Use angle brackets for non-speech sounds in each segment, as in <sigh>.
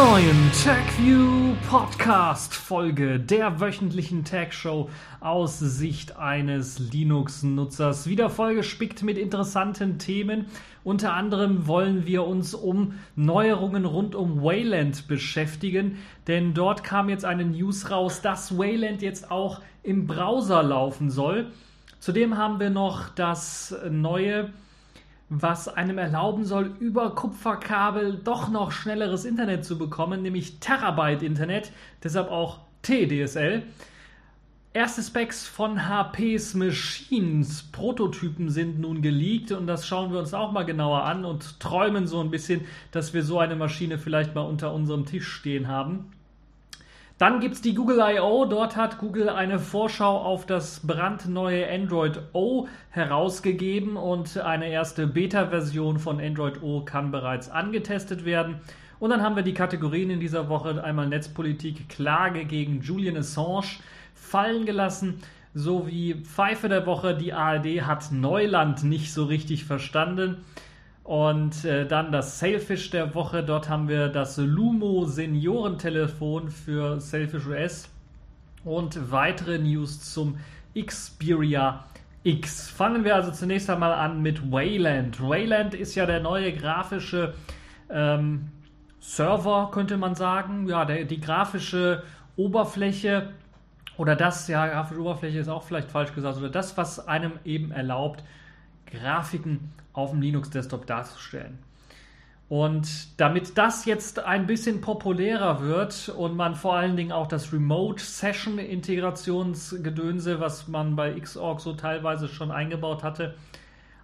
neuen TechView Podcast Folge der wöchentlichen Tech Show aus Sicht eines Linux-Nutzers. Wieder vollgespickt mit interessanten Themen. Unter anderem wollen wir uns um Neuerungen rund um Wayland beschäftigen, denn dort kam jetzt eine News raus, dass Wayland jetzt auch im Browser laufen soll. Zudem haben wir noch das neue was einem erlauben soll, über Kupferkabel doch noch schnelleres Internet zu bekommen, nämlich Terabyte Internet, deshalb auch TDSL. Erste Specs von HPs Machines, Prototypen sind nun geleakt und das schauen wir uns auch mal genauer an und träumen so ein bisschen, dass wir so eine Maschine vielleicht mal unter unserem Tisch stehen haben. Dann gibt es die Google I.O. Dort hat Google eine Vorschau auf das brandneue Android O herausgegeben und eine erste Beta-Version von Android O kann bereits angetestet werden. Und dann haben wir die Kategorien in dieser Woche einmal Netzpolitik, Klage gegen Julian Assange fallen gelassen, sowie Pfeife der Woche. Die ARD hat Neuland nicht so richtig verstanden. Und äh, dann das Sailfish der Woche. Dort haben wir das Lumo Seniorentelefon für Sailfish OS und weitere News zum Xperia X. Fangen wir also zunächst einmal an mit Wayland. Wayland ist ja der neue grafische ähm, Server, könnte man sagen. Ja, der, die grafische Oberfläche oder das, ja, grafische Oberfläche ist auch vielleicht falsch gesagt, oder das, was einem eben erlaubt, Grafiken auf dem Linux-Desktop darzustellen. Und damit das jetzt ein bisschen populärer wird und man vor allen Dingen auch das Remote-Session-Integrationsgedönse, was man bei Xorg so teilweise schon eingebaut hatte,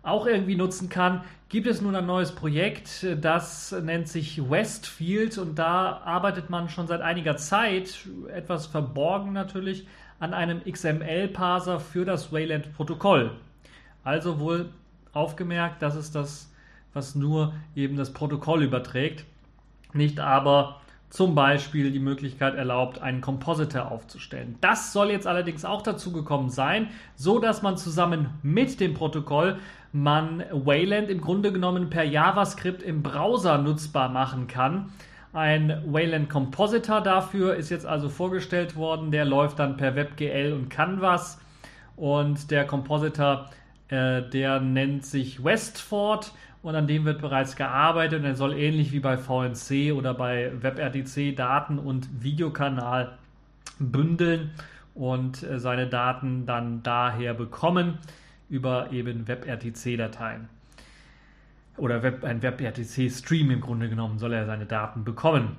auch irgendwie nutzen kann, gibt es nun ein neues Projekt, das nennt sich Westfield und da arbeitet man schon seit einiger Zeit, etwas verborgen natürlich, an einem XML-Parser für das Wayland-Protokoll. Also wohl aufgemerkt, das ist das, was nur eben das Protokoll überträgt, nicht aber zum Beispiel die Möglichkeit erlaubt, einen Compositor aufzustellen. Das soll jetzt allerdings auch dazu gekommen sein, so dass man zusammen mit dem Protokoll man Wayland im Grunde genommen per JavaScript im Browser nutzbar machen kann. Ein Wayland Compositor dafür ist jetzt also vorgestellt worden. Der läuft dann per WebGL und Canvas und der Compositor der nennt sich Westford und an dem wird bereits gearbeitet und er soll ähnlich wie bei VNC oder bei WebRTC Daten und Videokanal bündeln und äh, seine Daten dann daher bekommen über eben WebRTC-Dateien. Oder Web, ein WebRTC-Stream im Grunde genommen soll er seine Daten bekommen.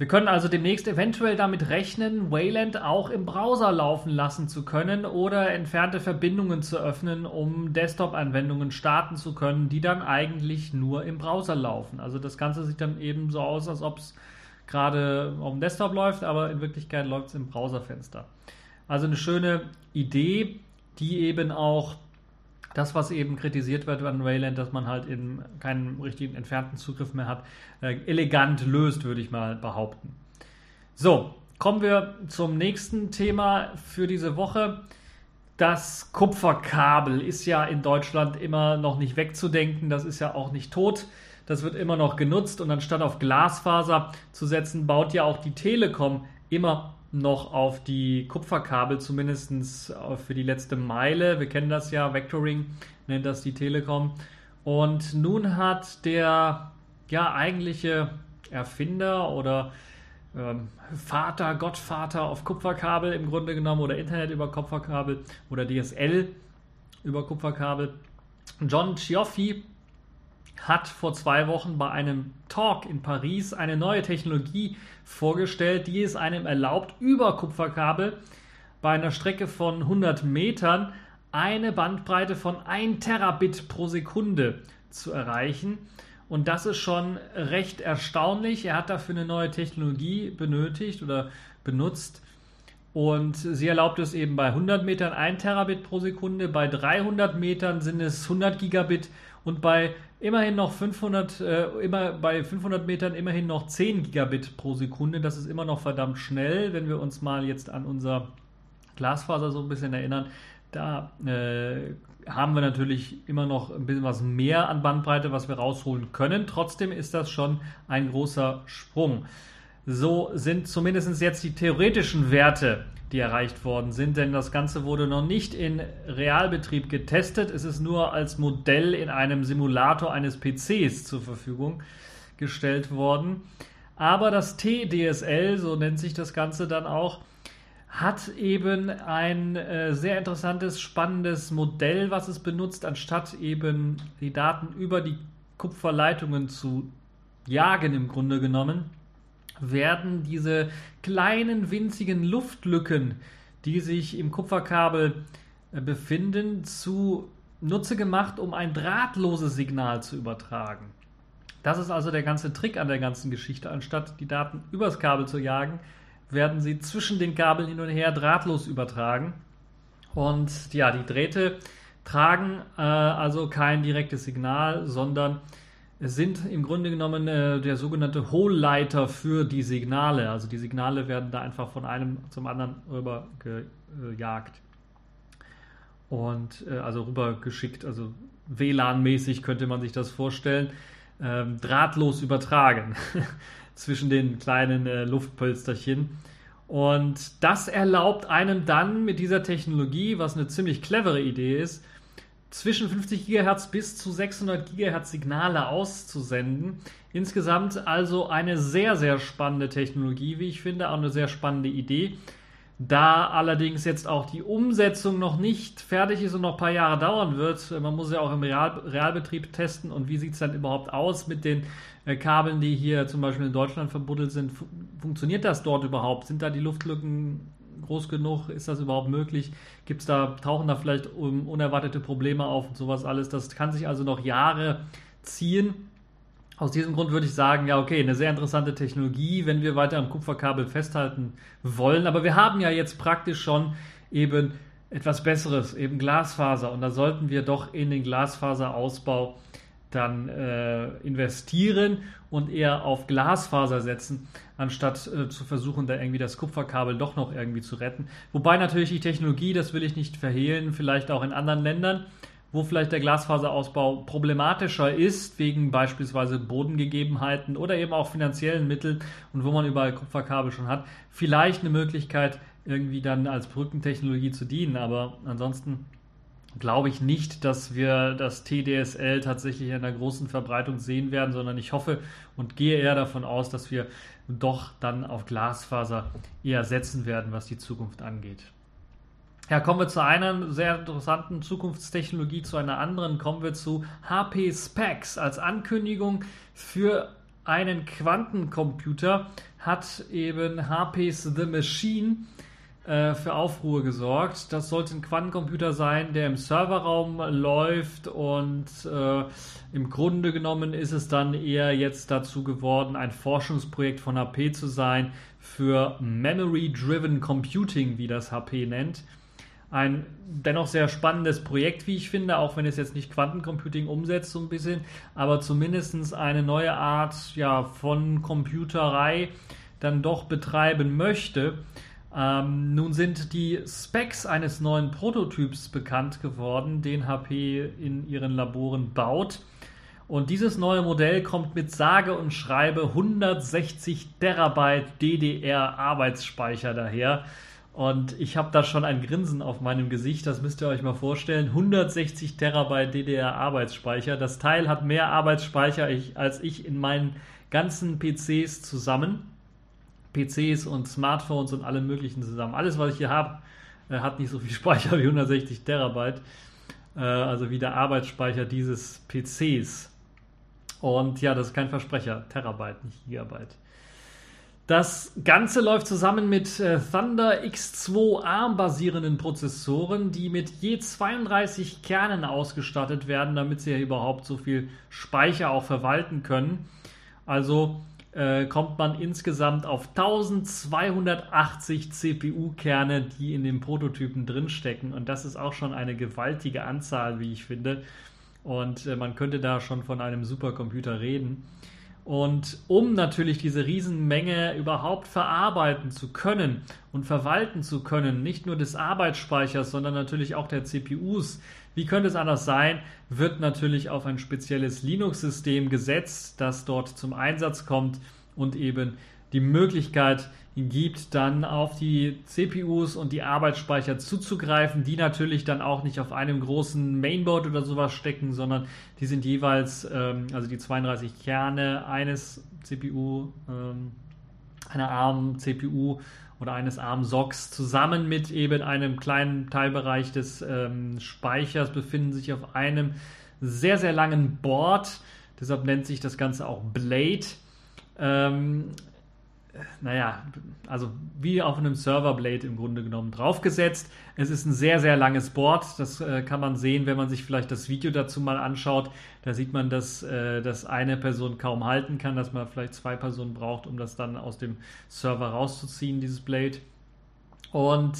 Wir können also demnächst eventuell damit rechnen, Wayland auch im Browser laufen lassen zu können oder entfernte Verbindungen zu öffnen, um Desktop-Anwendungen starten zu können, die dann eigentlich nur im Browser laufen. Also das Ganze sieht dann eben so aus, als ob es gerade auf dem Desktop läuft, aber in Wirklichkeit läuft es im Browserfenster. Also eine schöne Idee, die eben auch das, was eben kritisiert wird an Wayland, dass man halt eben keinen richtigen entfernten Zugriff mehr hat, äh, elegant löst, würde ich mal behaupten. So, kommen wir zum nächsten Thema für diese Woche. Das Kupferkabel ist ja in Deutschland immer noch nicht wegzudenken, das ist ja auch nicht tot. Das wird immer noch genutzt und anstatt auf Glasfaser zu setzen, baut ja auch die Telekom immer noch auf die Kupferkabel, zumindest für die letzte Meile. Wir kennen das ja, Vectoring nennt das die Telekom. Und nun hat der ja eigentliche Erfinder oder ähm, Vater, Gottvater auf Kupferkabel im Grunde genommen oder Internet über Kupferkabel oder DSL über Kupferkabel, John Cioffi hat vor zwei Wochen bei einem Talk in Paris eine neue Technologie vorgestellt, die es einem erlaubt, über Kupferkabel bei einer Strecke von 100 Metern eine Bandbreite von 1 Terabit pro Sekunde zu erreichen. Und das ist schon recht erstaunlich. Er hat dafür eine neue Technologie benötigt oder benutzt. Und sie erlaubt es eben bei 100 Metern 1 Terabit pro Sekunde, bei 300 Metern sind es 100 Gigabit und bei immerhin noch 500, äh, immer bei 500 Metern immerhin noch 10 Gigabit pro Sekunde. Das ist immer noch verdammt schnell, wenn wir uns mal jetzt an unser Glasfaser so ein bisschen erinnern. Da äh, haben wir natürlich immer noch ein bisschen was mehr an Bandbreite, was wir rausholen können. Trotzdem ist das schon ein großer Sprung. So sind zumindest jetzt die theoretischen Werte, die erreicht worden sind, denn das Ganze wurde noch nicht in Realbetrieb getestet. Es ist nur als Modell in einem Simulator eines PCs zur Verfügung gestellt worden. Aber das TDSL, so nennt sich das Ganze dann auch, hat eben ein äh, sehr interessantes, spannendes Modell, was es benutzt, anstatt eben die Daten über die Kupferleitungen zu jagen im Grunde genommen, werden diese kleinen winzigen Luftlücken, die sich im Kupferkabel äh, befinden, zu Nutze gemacht, um ein drahtloses Signal zu übertragen. Das ist also der ganze Trick an der ganzen Geschichte. Anstatt die Daten übers Kabel zu jagen, werden sie zwischen den Kabeln hin und her drahtlos übertragen. Und ja, die Drähte tragen äh, also kein direktes Signal, sondern sind im Grunde genommen äh, der sogenannte Hohlleiter für die Signale. Also die Signale werden da einfach von einem zum anderen rüber gejagt. Und äh, also rüber geschickt, also WLAN-mäßig könnte man sich das vorstellen. Ähm, drahtlos übertragen. <laughs> zwischen den kleinen äh, Luftpölsterchen. Und das erlaubt einem dann mit dieser Technologie, was eine ziemlich clevere Idee ist, zwischen 50 GHz bis zu 600 GHz Signale auszusenden. Insgesamt also eine sehr, sehr spannende Technologie, wie ich finde, auch eine sehr spannende Idee. Da allerdings jetzt auch die Umsetzung noch nicht fertig ist und noch ein paar Jahre dauern wird, man muss ja auch im Real, Realbetrieb testen und wie sieht es dann überhaupt aus mit den äh, Kabeln, die hier zum Beispiel in Deutschland verbuddelt sind. Funktioniert das dort überhaupt? Sind da die Luftlücken groß genug? Ist das überhaupt möglich? Gibt es da, tauchen da vielleicht unerwartete Probleme auf und sowas alles? Das kann sich also noch Jahre ziehen. Aus diesem Grund würde ich sagen, ja, okay, eine sehr interessante Technologie, wenn wir weiter am Kupferkabel festhalten wollen. Aber wir haben ja jetzt praktisch schon eben etwas Besseres, eben Glasfaser. Und da sollten wir doch in den Glasfaserausbau dann äh, investieren und eher auf Glasfaser setzen, anstatt äh, zu versuchen, da irgendwie das Kupferkabel doch noch irgendwie zu retten. Wobei natürlich die Technologie, das will ich nicht verhehlen, vielleicht auch in anderen Ländern wo vielleicht der Glasfaserausbau problematischer ist, wegen beispielsweise Bodengegebenheiten oder eben auch finanziellen Mitteln und wo man überall Kupferkabel schon hat, vielleicht eine Möglichkeit, irgendwie dann als Brückentechnologie zu dienen. Aber ansonsten glaube ich nicht, dass wir das TDSL tatsächlich in einer großen Verbreitung sehen werden, sondern ich hoffe und gehe eher davon aus, dass wir doch dann auf Glasfaser eher setzen werden, was die Zukunft angeht. Ja, kommen wir zu einer sehr interessanten Zukunftstechnologie, zu einer anderen. Kommen wir zu HP Specs. Als Ankündigung für einen Quantencomputer hat eben HP's The Machine für Aufruhr gesorgt. Das sollte ein Quantencomputer sein, der im Serverraum läuft und äh, im Grunde genommen ist es dann eher jetzt dazu geworden, ein Forschungsprojekt von HP zu sein für Memory-Driven Computing, wie das HP nennt ein dennoch sehr spannendes Projekt, wie ich finde, auch wenn es jetzt nicht Quantencomputing umsetzt, so ein bisschen, aber zumindest eine neue Art ja, von Computerei dann doch betreiben möchte. Ähm, nun sind die Specs eines neuen Prototyps bekannt geworden, den HP in ihren Laboren baut. Und dieses neue Modell kommt mit sage und schreibe 160 Terabyte DDR-Arbeitsspeicher daher. Und ich habe da schon ein Grinsen auf meinem Gesicht, das müsst ihr euch mal vorstellen. 160 Terabyte DDR-Arbeitsspeicher. Das Teil hat mehr Arbeitsspeicher als ich in meinen ganzen PCs zusammen. PCs und Smartphones und allem möglichen zusammen. Alles, was ich hier habe, äh, hat nicht so viel <laughs> Speicher wie 160 Terabyte. Äh, also wie der Arbeitsspeicher dieses PCs. Und ja, das ist kein Versprecher. Terabyte, nicht Gigabyte. Das Ganze läuft zusammen mit äh, Thunder X2 ARM-basierenden Prozessoren, die mit je 32 Kernen ausgestattet werden, damit sie ja überhaupt so viel Speicher auch verwalten können. Also äh, kommt man insgesamt auf 1280 CPU-Kerne, die in dem Prototypen drinstecken. Und das ist auch schon eine gewaltige Anzahl, wie ich finde. Und äh, man könnte da schon von einem Supercomputer reden. Und um natürlich diese Riesenmenge überhaupt verarbeiten zu können und verwalten zu können, nicht nur des Arbeitsspeichers, sondern natürlich auch der CPUs, wie könnte es anders sein, wird natürlich auf ein spezielles Linux-System gesetzt, das dort zum Einsatz kommt und eben die Möglichkeit gibt, dann auf die CPUs und die Arbeitsspeicher zuzugreifen, die natürlich dann auch nicht auf einem großen Mainboard oder sowas stecken, sondern die sind jeweils, ähm, also die 32 Kerne eines CPU, ähm, einer ARM-CPU oder eines ARM-SOCs zusammen mit eben einem kleinen Teilbereich des ähm, Speichers befinden sich auf einem sehr, sehr langen Board. Deshalb nennt sich das Ganze auch Blade. Ähm, naja, also wie auf einem Serverblade im Grunde genommen draufgesetzt. Es ist ein sehr, sehr langes Board. Das äh, kann man sehen, wenn man sich vielleicht das Video dazu mal anschaut. Da sieht man, dass äh, das eine Person kaum halten kann, dass man vielleicht zwei Personen braucht, um das dann aus dem Server rauszuziehen, dieses Blade. Und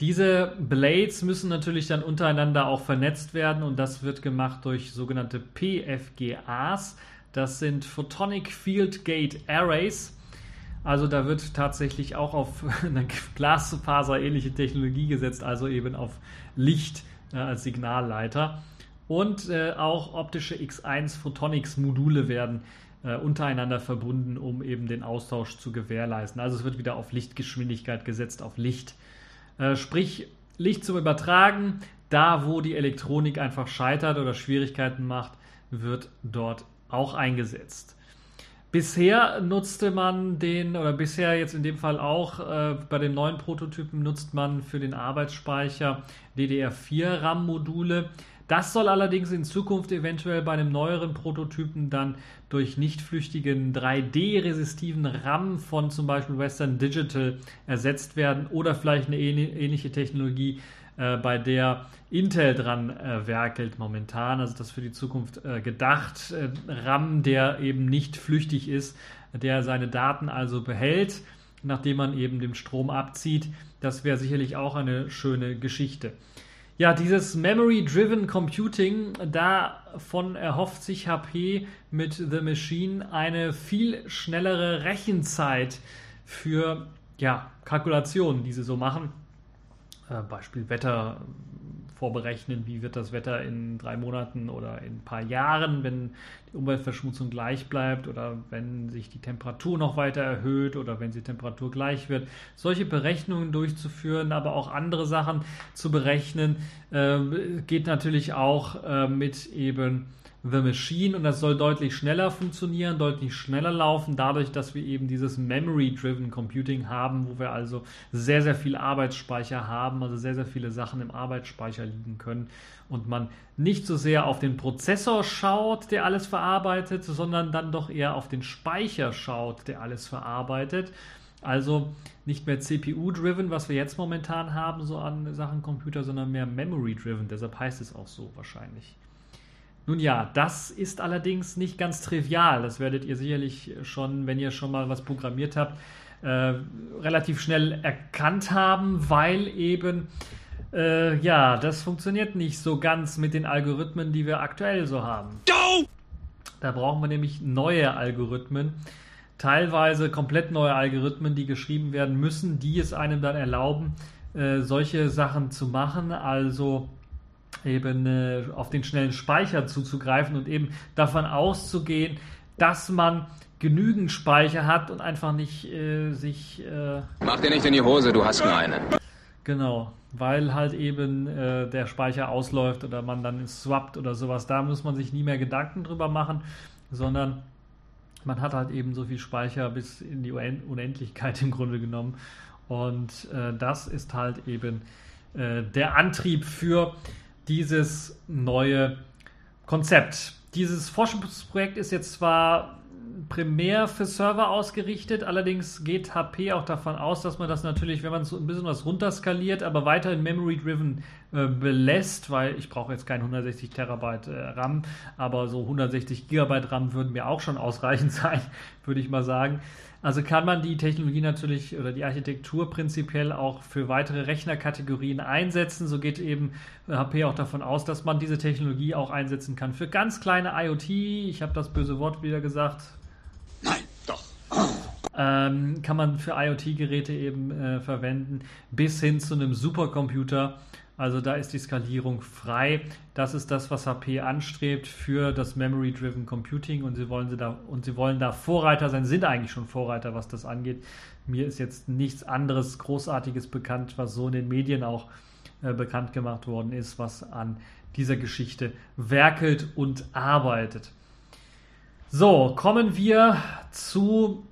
diese Blades müssen natürlich dann untereinander auch vernetzt werden und das wird gemacht durch sogenannte PFGAs. Das sind Photonic Field Gate Arrays. Also da wird tatsächlich auch auf <laughs> eine Glasfaser-ähnliche Technologie gesetzt, also eben auf Licht äh, als Signalleiter. Und äh, auch optische X1 Photonics-Module werden äh, untereinander verbunden, um eben den Austausch zu gewährleisten. Also es wird wieder auf Lichtgeschwindigkeit gesetzt, auf Licht. Äh, sprich, Licht zum Übertragen, da wo die Elektronik einfach scheitert oder Schwierigkeiten macht, wird dort auch eingesetzt. Bisher nutzte man den, oder bisher jetzt in dem Fall auch, äh, bei den neuen Prototypen nutzt man für den Arbeitsspeicher DDR4 RAM-Module. Das soll allerdings in Zukunft eventuell bei einem neueren Prototypen dann durch nicht flüchtigen 3D-resistiven RAM von zum Beispiel Western Digital ersetzt werden oder vielleicht eine ähnliche Technologie äh, bei der Intel dran äh, werkelt momentan. Also das für die Zukunft äh, gedacht. Äh, RAM, der eben nicht flüchtig ist, der seine Daten also behält, nachdem man eben den Strom abzieht. Das wäre sicherlich auch eine schöne Geschichte. Ja, dieses Memory-Driven Computing, davon erhofft sich HP mit The Machine eine viel schnellere Rechenzeit für ja, Kalkulationen, die sie so machen äh, Beispiel Wetter vorberechnen, wie wird das Wetter in drei Monaten oder in ein paar Jahren, wenn die Umweltverschmutzung gleich bleibt oder wenn sich die Temperatur noch weiter erhöht oder wenn die Temperatur gleich wird. Solche Berechnungen durchzuführen, aber auch andere Sachen zu berechnen, äh, geht natürlich auch äh, mit eben The Machine und das soll deutlich schneller funktionieren, deutlich schneller laufen, dadurch, dass wir eben dieses Memory-Driven Computing haben, wo wir also sehr, sehr viel Arbeitsspeicher haben, also sehr, sehr viele Sachen im Arbeitsspeicher liegen können und man nicht so sehr auf den Prozessor schaut, der alles verarbeitet, sondern dann doch eher auf den Speicher schaut, der alles verarbeitet. Also nicht mehr CPU-driven, was wir jetzt momentan haben, so an Sachen Computer, sondern mehr Memory-driven. Deshalb heißt es auch so wahrscheinlich. Nun ja, das ist allerdings nicht ganz trivial. Das werdet ihr sicherlich schon, wenn ihr schon mal was programmiert habt, äh, relativ schnell erkannt haben, weil eben äh, ja, das funktioniert nicht so ganz mit den Algorithmen, die wir aktuell so haben. Da brauchen wir nämlich neue Algorithmen, teilweise komplett neue Algorithmen, die geschrieben werden müssen, die es einem dann erlauben, äh, solche Sachen zu machen. Also eben äh, auf den schnellen Speicher zuzugreifen und eben davon auszugehen, dass man genügend Speicher hat und einfach nicht äh, sich. Äh, Mach dir nicht in die Hose, du hast nur eine. Genau, weil halt eben äh, der Speicher ausläuft oder man dann swappt oder sowas. Da muss man sich nie mehr Gedanken drüber machen, sondern man hat halt eben so viel Speicher bis in die Unendlichkeit im Grunde genommen. Und äh, das ist halt eben äh, der Antrieb für dieses neue Konzept. Dieses Forschungsprojekt ist jetzt zwar primär für Server ausgerichtet, allerdings geht HP auch davon aus, dass man das natürlich, wenn man so ein bisschen was runterskaliert, aber weiterhin Memory-driven äh, belässt, weil ich brauche jetzt kein 160 Terabyte äh, RAM, aber so 160 Gigabyte RAM würden mir auch schon ausreichend <laughs> sein, würde ich mal sagen. Also kann man die Technologie natürlich oder die Architektur prinzipiell auch für weitere Rechnerkategorien einsetzen. So geht eben HP auch davon aus, dass man diese Technologie auch einsetzen kann für ganz kleine IoT. Ich habe das böse Wort wieder gesagt. Nein, doch. ähm, kann man für IoT-Geräte eben äh, verwenden, bis hin zu einem Supercomputer. Also da ist die Skalierung frei. Das ist das, was HP anstrebt für das Memory-Driven Computing und sie wollen sie da und sie wollen da Vorreiter sein, sind eigentlich schon Vorreiter, was das angeht. Mir ist jetzt nichts anderes Großartiges bekannt, was so in den Medien auch äh, bekannt gemacht worden ist, was an dieser Geschichte werkelt und arbeitet. So, kommen wir zu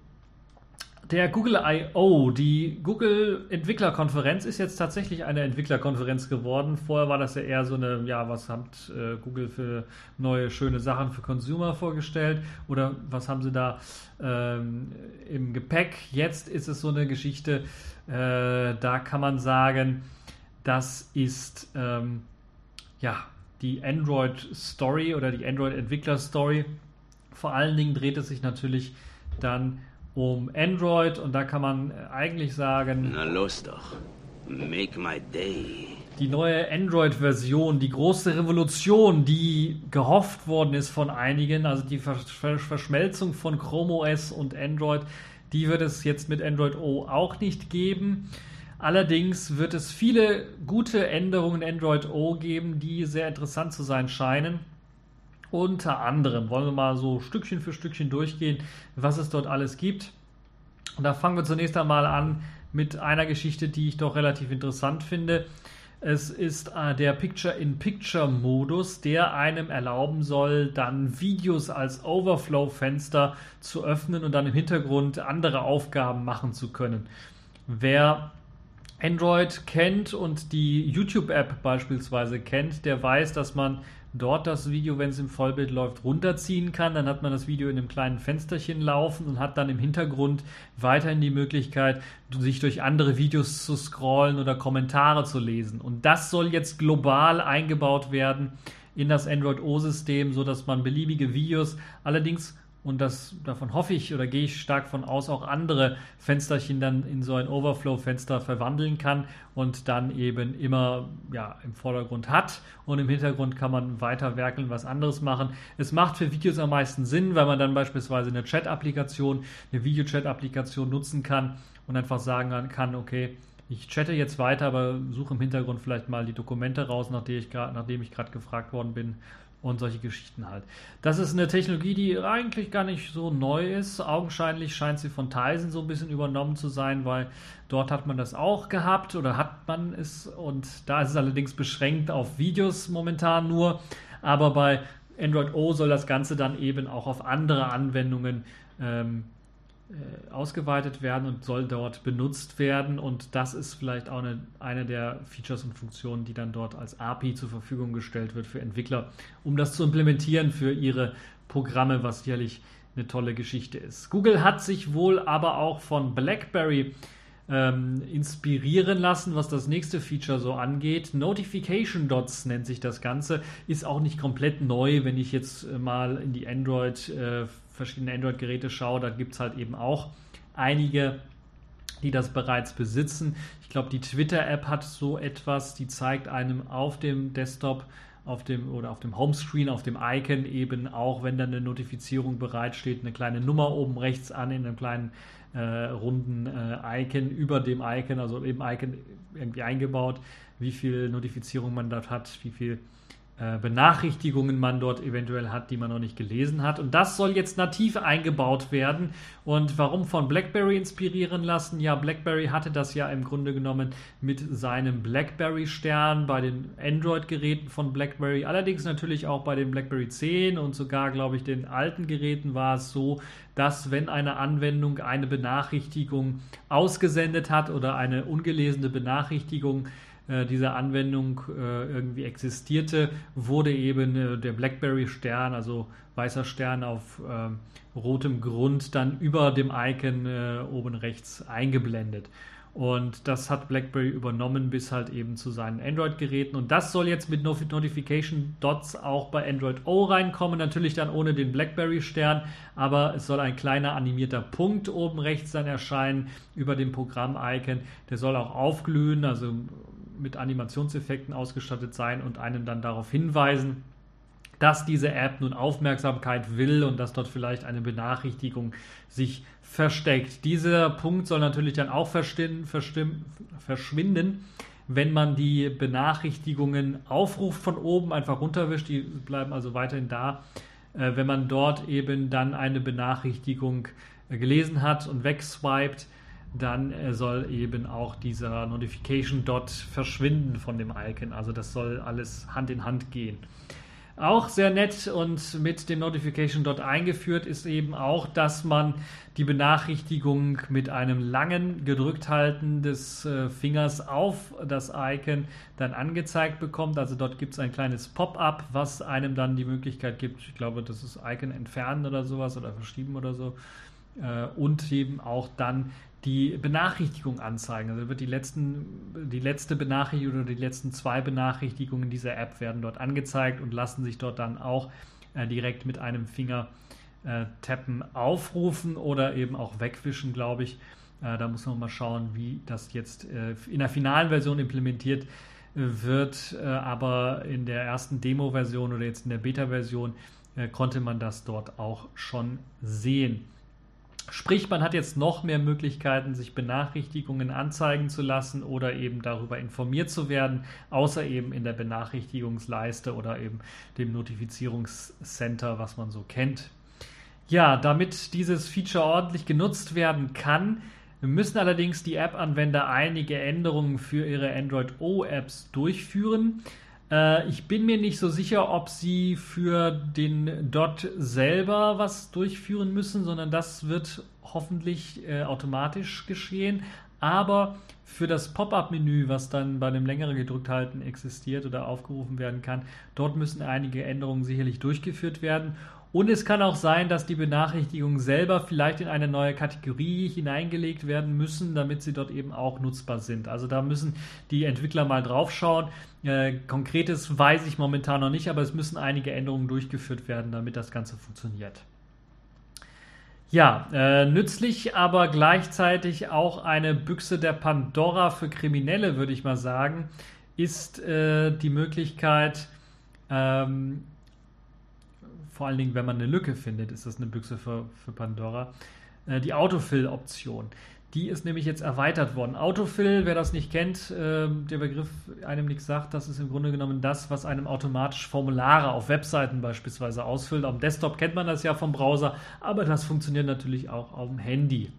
der Google I.O., die Google Entwicklerkonferenz, ist jetzt tatsächlich eine Entwicklerkonferenz geworden. Vorher war das ja eher so eine, ja, was hat äh, Google für neue, schöne Sachen für Consumer vorgestellt oder was haben sie da ähm, im Gepäck? Jetzt ist es so eine Geschichte, äh, da kann man sagen, das ist, ähm, ja, die Android Story oder die Android Entwickler Story. Vor allen Dingen dreht es sich natürlich dann um Android und da kann man eigentlich sagen. Na los doch. Make my day. Die neue Android-Version, die große Revolution, die gehofft worden ist von einigen, also die Verschmelzung von Chrome OS und Android, die wird es jetzt mit Android O auch nicht geben. Allerdings wird es viele gute Änderungen in Android O geben, die sehr interessant zu sein scheinen. Unter anderem wollen wir mal so Stückchen für Stückchen durchgehen, was es dort alles gibt. Und da fangen wir zunächst einmal an mit einer Geschichte, die ich doch relativ interessant finde. Es ist äh, der Picture-in-Picture-Modus, der einem erlauben soll, dann Videos als Overflow-Fenster zu öffnen und dann im Hintergrund andere Aufgaben machen zu können. Wer Android kennt und die YouTube-App beispielsweise kennt, der weiß, dass man dort das Video, wenn es im Vollbild läuft, runterziehen kann. Dann hat man das Video in einem kleinen Fensterchen laufen und hat dann im Hintergrund weiterhin die Möglichkeit, sich durch andere Videos zu scrollen oder Kommentare zu lesen. Und das soll jetzt global eingebaut werden in das Android O-System, sodass man beliebige Videos allerdings und das, davon hoffe ich oder gehe ich stark von aus, auch andere Fensterchen dann in so ein Overflow-Fenster verwandeln kann und dann eben immer ja, im Vordergrund hat und im Hintergrund kann man weiter werkeln, was anderes machen. Es macht für Videos am meisten Sinn, weil man dann beispielsweise eine Chat-Applikation, eine Video-Chat-Applikation nutzen kann und einfach sagen kann, okay, ich chatte jetzt weiter, aber suche im Hintergrund vielleicht mal die Dokumente raus, nachdem ich gerade gefragt worden bin und solche Geschichten halt. Das ist eine Technologie, die eigentlich gar nicht so neu ist. Augenscheinlich scheint sie von Tyson so ein bisschen übernommen zu sein, weil dort hat man das auch gehabt oder hat man es und da ist es allerdings beschränkt auf Videos momentan nur. Aber bei Android O soll das Ganze dann eben auch auf andere Anwendungen ähm, äh, ausgeweitet werden und soll dort benutzt werden. Und das ist vielleicht auch eine, eine der Features und Funktionen, die dann dort als API zur Verfügung gestellt wird für Entwickler, um das zu implementieren für ihre Programme, was sicherlich eine tolle Geschichte ist. Google hat sich wohl aber auch von BlackBerry ähm, inspirieren lassen, was das nächste Feature so angeht. Notification Dots nennt sich das Ganze, ist auch nicht komplett neu, wenn ich jetzt äh, mal in die Android äh, verschiedene Android-Geräte schaue, da gibt es halt eben auch einige, die das bereits besitzen. Ich glaube, die Twitter-App hat so etwas, die zeigt einem auf dem Desktop auf dem oder auf dem Homescreen, auf dem Icon eben auch, wenn dann eine Notifizierung bereitsteht, eine kleine Nummer oben rechts an in einem kleinen äh, runden äh, Icon über dem Icon, also im Icon irgendwie eingebaut, wie viel Notifizierung man dort hat, wie viel äh, Benachrichtigungen man dort eventuell hat, die man noch nicht gelesen hat. Und das soll jetzt nativ eingebaut werden. Und warum von BlackBerry inspirieren lassen? Ja, BlackBerry hatte das ja im Grunde genommen mit seinem BlackBerry-Stern bei den Android-Geräten von BlackBerry. Allerdings natürlich auch bei den BlackBerry 10 und sogar, glaube ich, den alten Geräten war es so, dass wenn eine Anwendung eine Benachrichtigung ausgesendet hat oder eine ungelesene Benachrichtigung, äh, dieser Anwendung äh, irgendwie existierte, wurde eben äh, der BlackBerry-Stern, also weißer Stern auf rotem Grund, dann über dem Icon oben rechts eingeblendet. Und das hat BlackBerry übernommen bis halt eben zu seinen Android-Geräten. Und das soll jetzt mit Notification Dots auch bei Android O reinkommen. Natürlich dann ohne den BlackBerry-Stern, aber es soll ein kleiner animierter Punkt oben rechts dann erscheinen über dem Programm-Icon. Der soll auch aufglühen, also mit Animationseffekten ausgestattet sein und einen dann darauf hinweisen, dass diese App nun Aufmerksamkeit will und dass dort vielleicht eine Benachrichtigung sich versteckt. Dieser Punkt soll natürlich dann auch verschwinden, wenn man die Benachrichtigungen aufruft von oben, einfach runterwischt, die bleiben also weiterhin da. Äh, wenn man dort eben dann eine Benachrichtigung äh, gelesen hat und wegswiped, dann äh, soll eben auch dieser Notification Dot verschwinden von dem Icon. Also das soll alles Hand in Hand gehen. Auch sehr nett und mit dem Notification dort eingeführt ist eben auch, dass man die Benachrichtigung mit einem langen gedrückt halten des äh, Fingers auf das Icon dann angezeigt bekommt. Also dort gibt es ein kleines Pop-up, was einem dann die Möglichkeit gibt, ich glaube, das ist Icon entfernen oder sowas oder verschieben oder so. Äh, und eben auch dann die Benachrichtigung anzeigen. Also wird die, letzten, die letzte Benachrichtigung oder die letzten zwei Benachrichtigungen dieser App werden dort angezeigt und lassen sich dort dann auch äh, direkt mit einem Finger äh, tappen aufrufen oder eben auch wegwischen, glaube ich. Äh, da muss man mal schauen, wie das jetzt äh, in der finalen Version implementiert äh, wird. Äh, aber in der ersten Demo-Version oder jetzt in der Beta-Version konnte man das dort auch schon sehen. Sprich, man hat jetzt noch mehr Möglichkeiten, sich Benachrichtigungen anzeigen zu lassen oder eben darüber informiert zu werden, außer eben in der Benachrichtigungsleiste oder eben dem Notifizierungscenter, was man so kennt. Ja, damit dieses Feature ordentlich genutzt werden kann, müssen allerdings die App-Anwender einige Änderungen für ihre Android O-Apps durchführen. Äh, ich bin mir nicht so sicher, ob sie für den Dot selber was durchführen müssen, sondern das wird hoffentlich äh, automatisch geschehen. Aber für das Pop-up-Menü, was dann bei dem längeren gedrückt existiert oder aufgerufen werden kann, dort müssen einige Änderungen sicherlich durchgeführt werden. Und es kann auch sein, dass die Benachrichtigungen selber vielleicht in eine neue Kategorie hineingelegt werden müssen, damit sie dort eben auch nutzbar sind. Also da müssen die Entwickler mal drauf schauen. Äh, Konkretes weiß ich momentan noch nicht, aber es müssen einige Änderungen durchgeführt werden, damit das Ganze funktioniert. Ja, äh, nützlich, aber gleichzeitig auch eine Büchse der Pandora für Kriminelle, würde ich mal sagen, ist äh, die Möglichkeit, ähm, vor allen Dingen, wenn man eine Lücke findet, ist das eine Büchse für, für Pandora. Äh, die Autofill-Option. Die ist nämlich jetzt erweitert worden. Autofill, wer das nicht kennt, äh, der Begriff einem nichts sagt, das ist im Grunde genommen das, was einem automatisch Formulare auf Webseiten beispielsweise ausfüllt. Am Desktop kennt man das ja vom Browser, aber das funktioniert natürlich auch auf dem Handy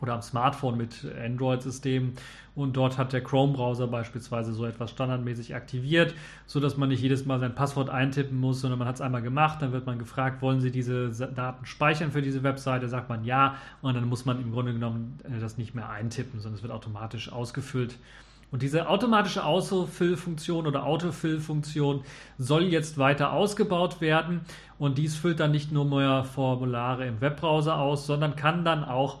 oder am Smartphone mit Android-Systemen. Und dort hat der Chrome-Browser beispielsweise so etwas standardmäßig aktiviert, sodass man nicht jedes Mal sein Passwort eintippen muss, sondern man hat es einmal gemacht. Dann wird man gefragt, wollen Sie diese Daten speichern für diese Webseite? Sagt man ja. Und dann muss man im Grunde genommen äh, das nicht mehr eintippen, sondern es wird automatisch ausgefüllt. Und diese automatische Autofill-Funktion oder Autofill-Funktion soll jetzt weiter ausgebaut werden. Und dies füllt dann nicht nur mehr Formulare im Webbrowser aus, sondern kann dann auch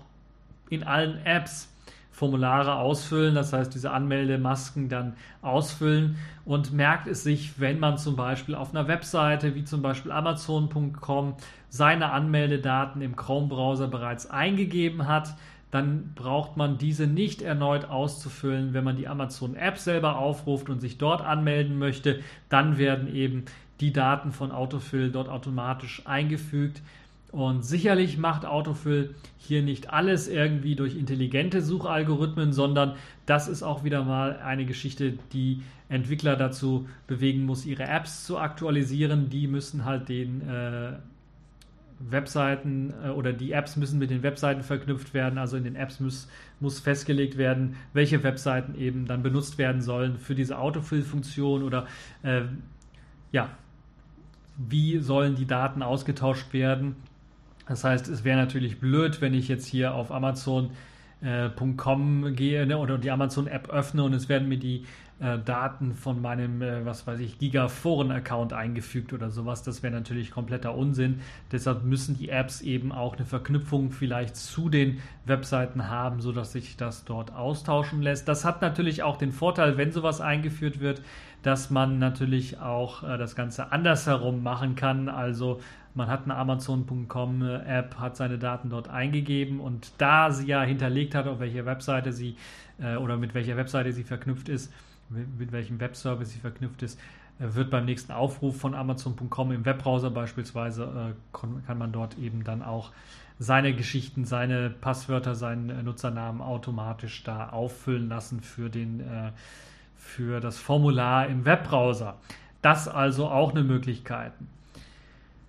in allen Apps Formulare ausfüllen, das heißt diese Anmeldemasken dann ausfüllen und merkt es sich, wenn man zum Beispiel auf einer Webseite wie zum Beispiel amazon.com seine Anmeldedaten im Chrome-Browser bereits eingegeben hat, dann braucht man diese nicht erneut auszufüllen. Wenn man die Amazon-App selber aufruft und sich dort anmelden möchte, dann werden eben die Daten von Autofill dort automatisch eingefügt. Und sicherlich macht Autofill hier nicht alles irgendwie durch intelligente Suchalgorithmen, sondern das ist auch wieder mal eine Geschichte, die Entwickler dazu bewegen muss, ihre Apps zu aktualisieren. Die müssen halt den äh, Webseiten äh, oder die Apps müssen mit den Webseiten verknüpft werden. Also in den Apps muss, muss festgelegt werden, welche Webseiten eben dann benutzt werden sollen für diese Autofill-Funktion oder äh, ja, wie sollen die Daten ausgetauscht werden das heißt, es wäre natürlich blöd, wenn ich jetzt hier auf Amazon.com äh, gehe ne, oder die Amazon-App öffne und es werden mir die äh, Daten von meinem, äh, was weiß ich, Gigaforen-Account eingefügt oder sowas. Das wäre natürlich kompletter Unsinn. Deshalb müssen die Apps eben auch eine Verknüpfung vielleicht zu den Webseiten haben, sodass sich das dort austauschen lässt. Das hat natürlich auch den Vorteil, wenn sowas eingeführt wird, dass man natürlich auch äh, das Ganze andersherum machen kann. Also man hat eine Amazon.com App, hat seine Daten dort eingegeben und da sie ja hinterlegt hat, auf welcher Webseite sie äh, oder mit welcher Webseite sie verknüpft ist, mit, mit welchem Webservice sie verknüpft ist, äh, wird beim nächsten Aufruf von Amazon.com im Webbrowser beispielsweise, äh, kann man dort eben dann auch seine Geschichten, seine Passwörter, seinen äh, Nutzernamen automatisch da auffüllen lassen für, den, äh, für das Formular im Webbrowser. Das also auch eine Möglichkeit.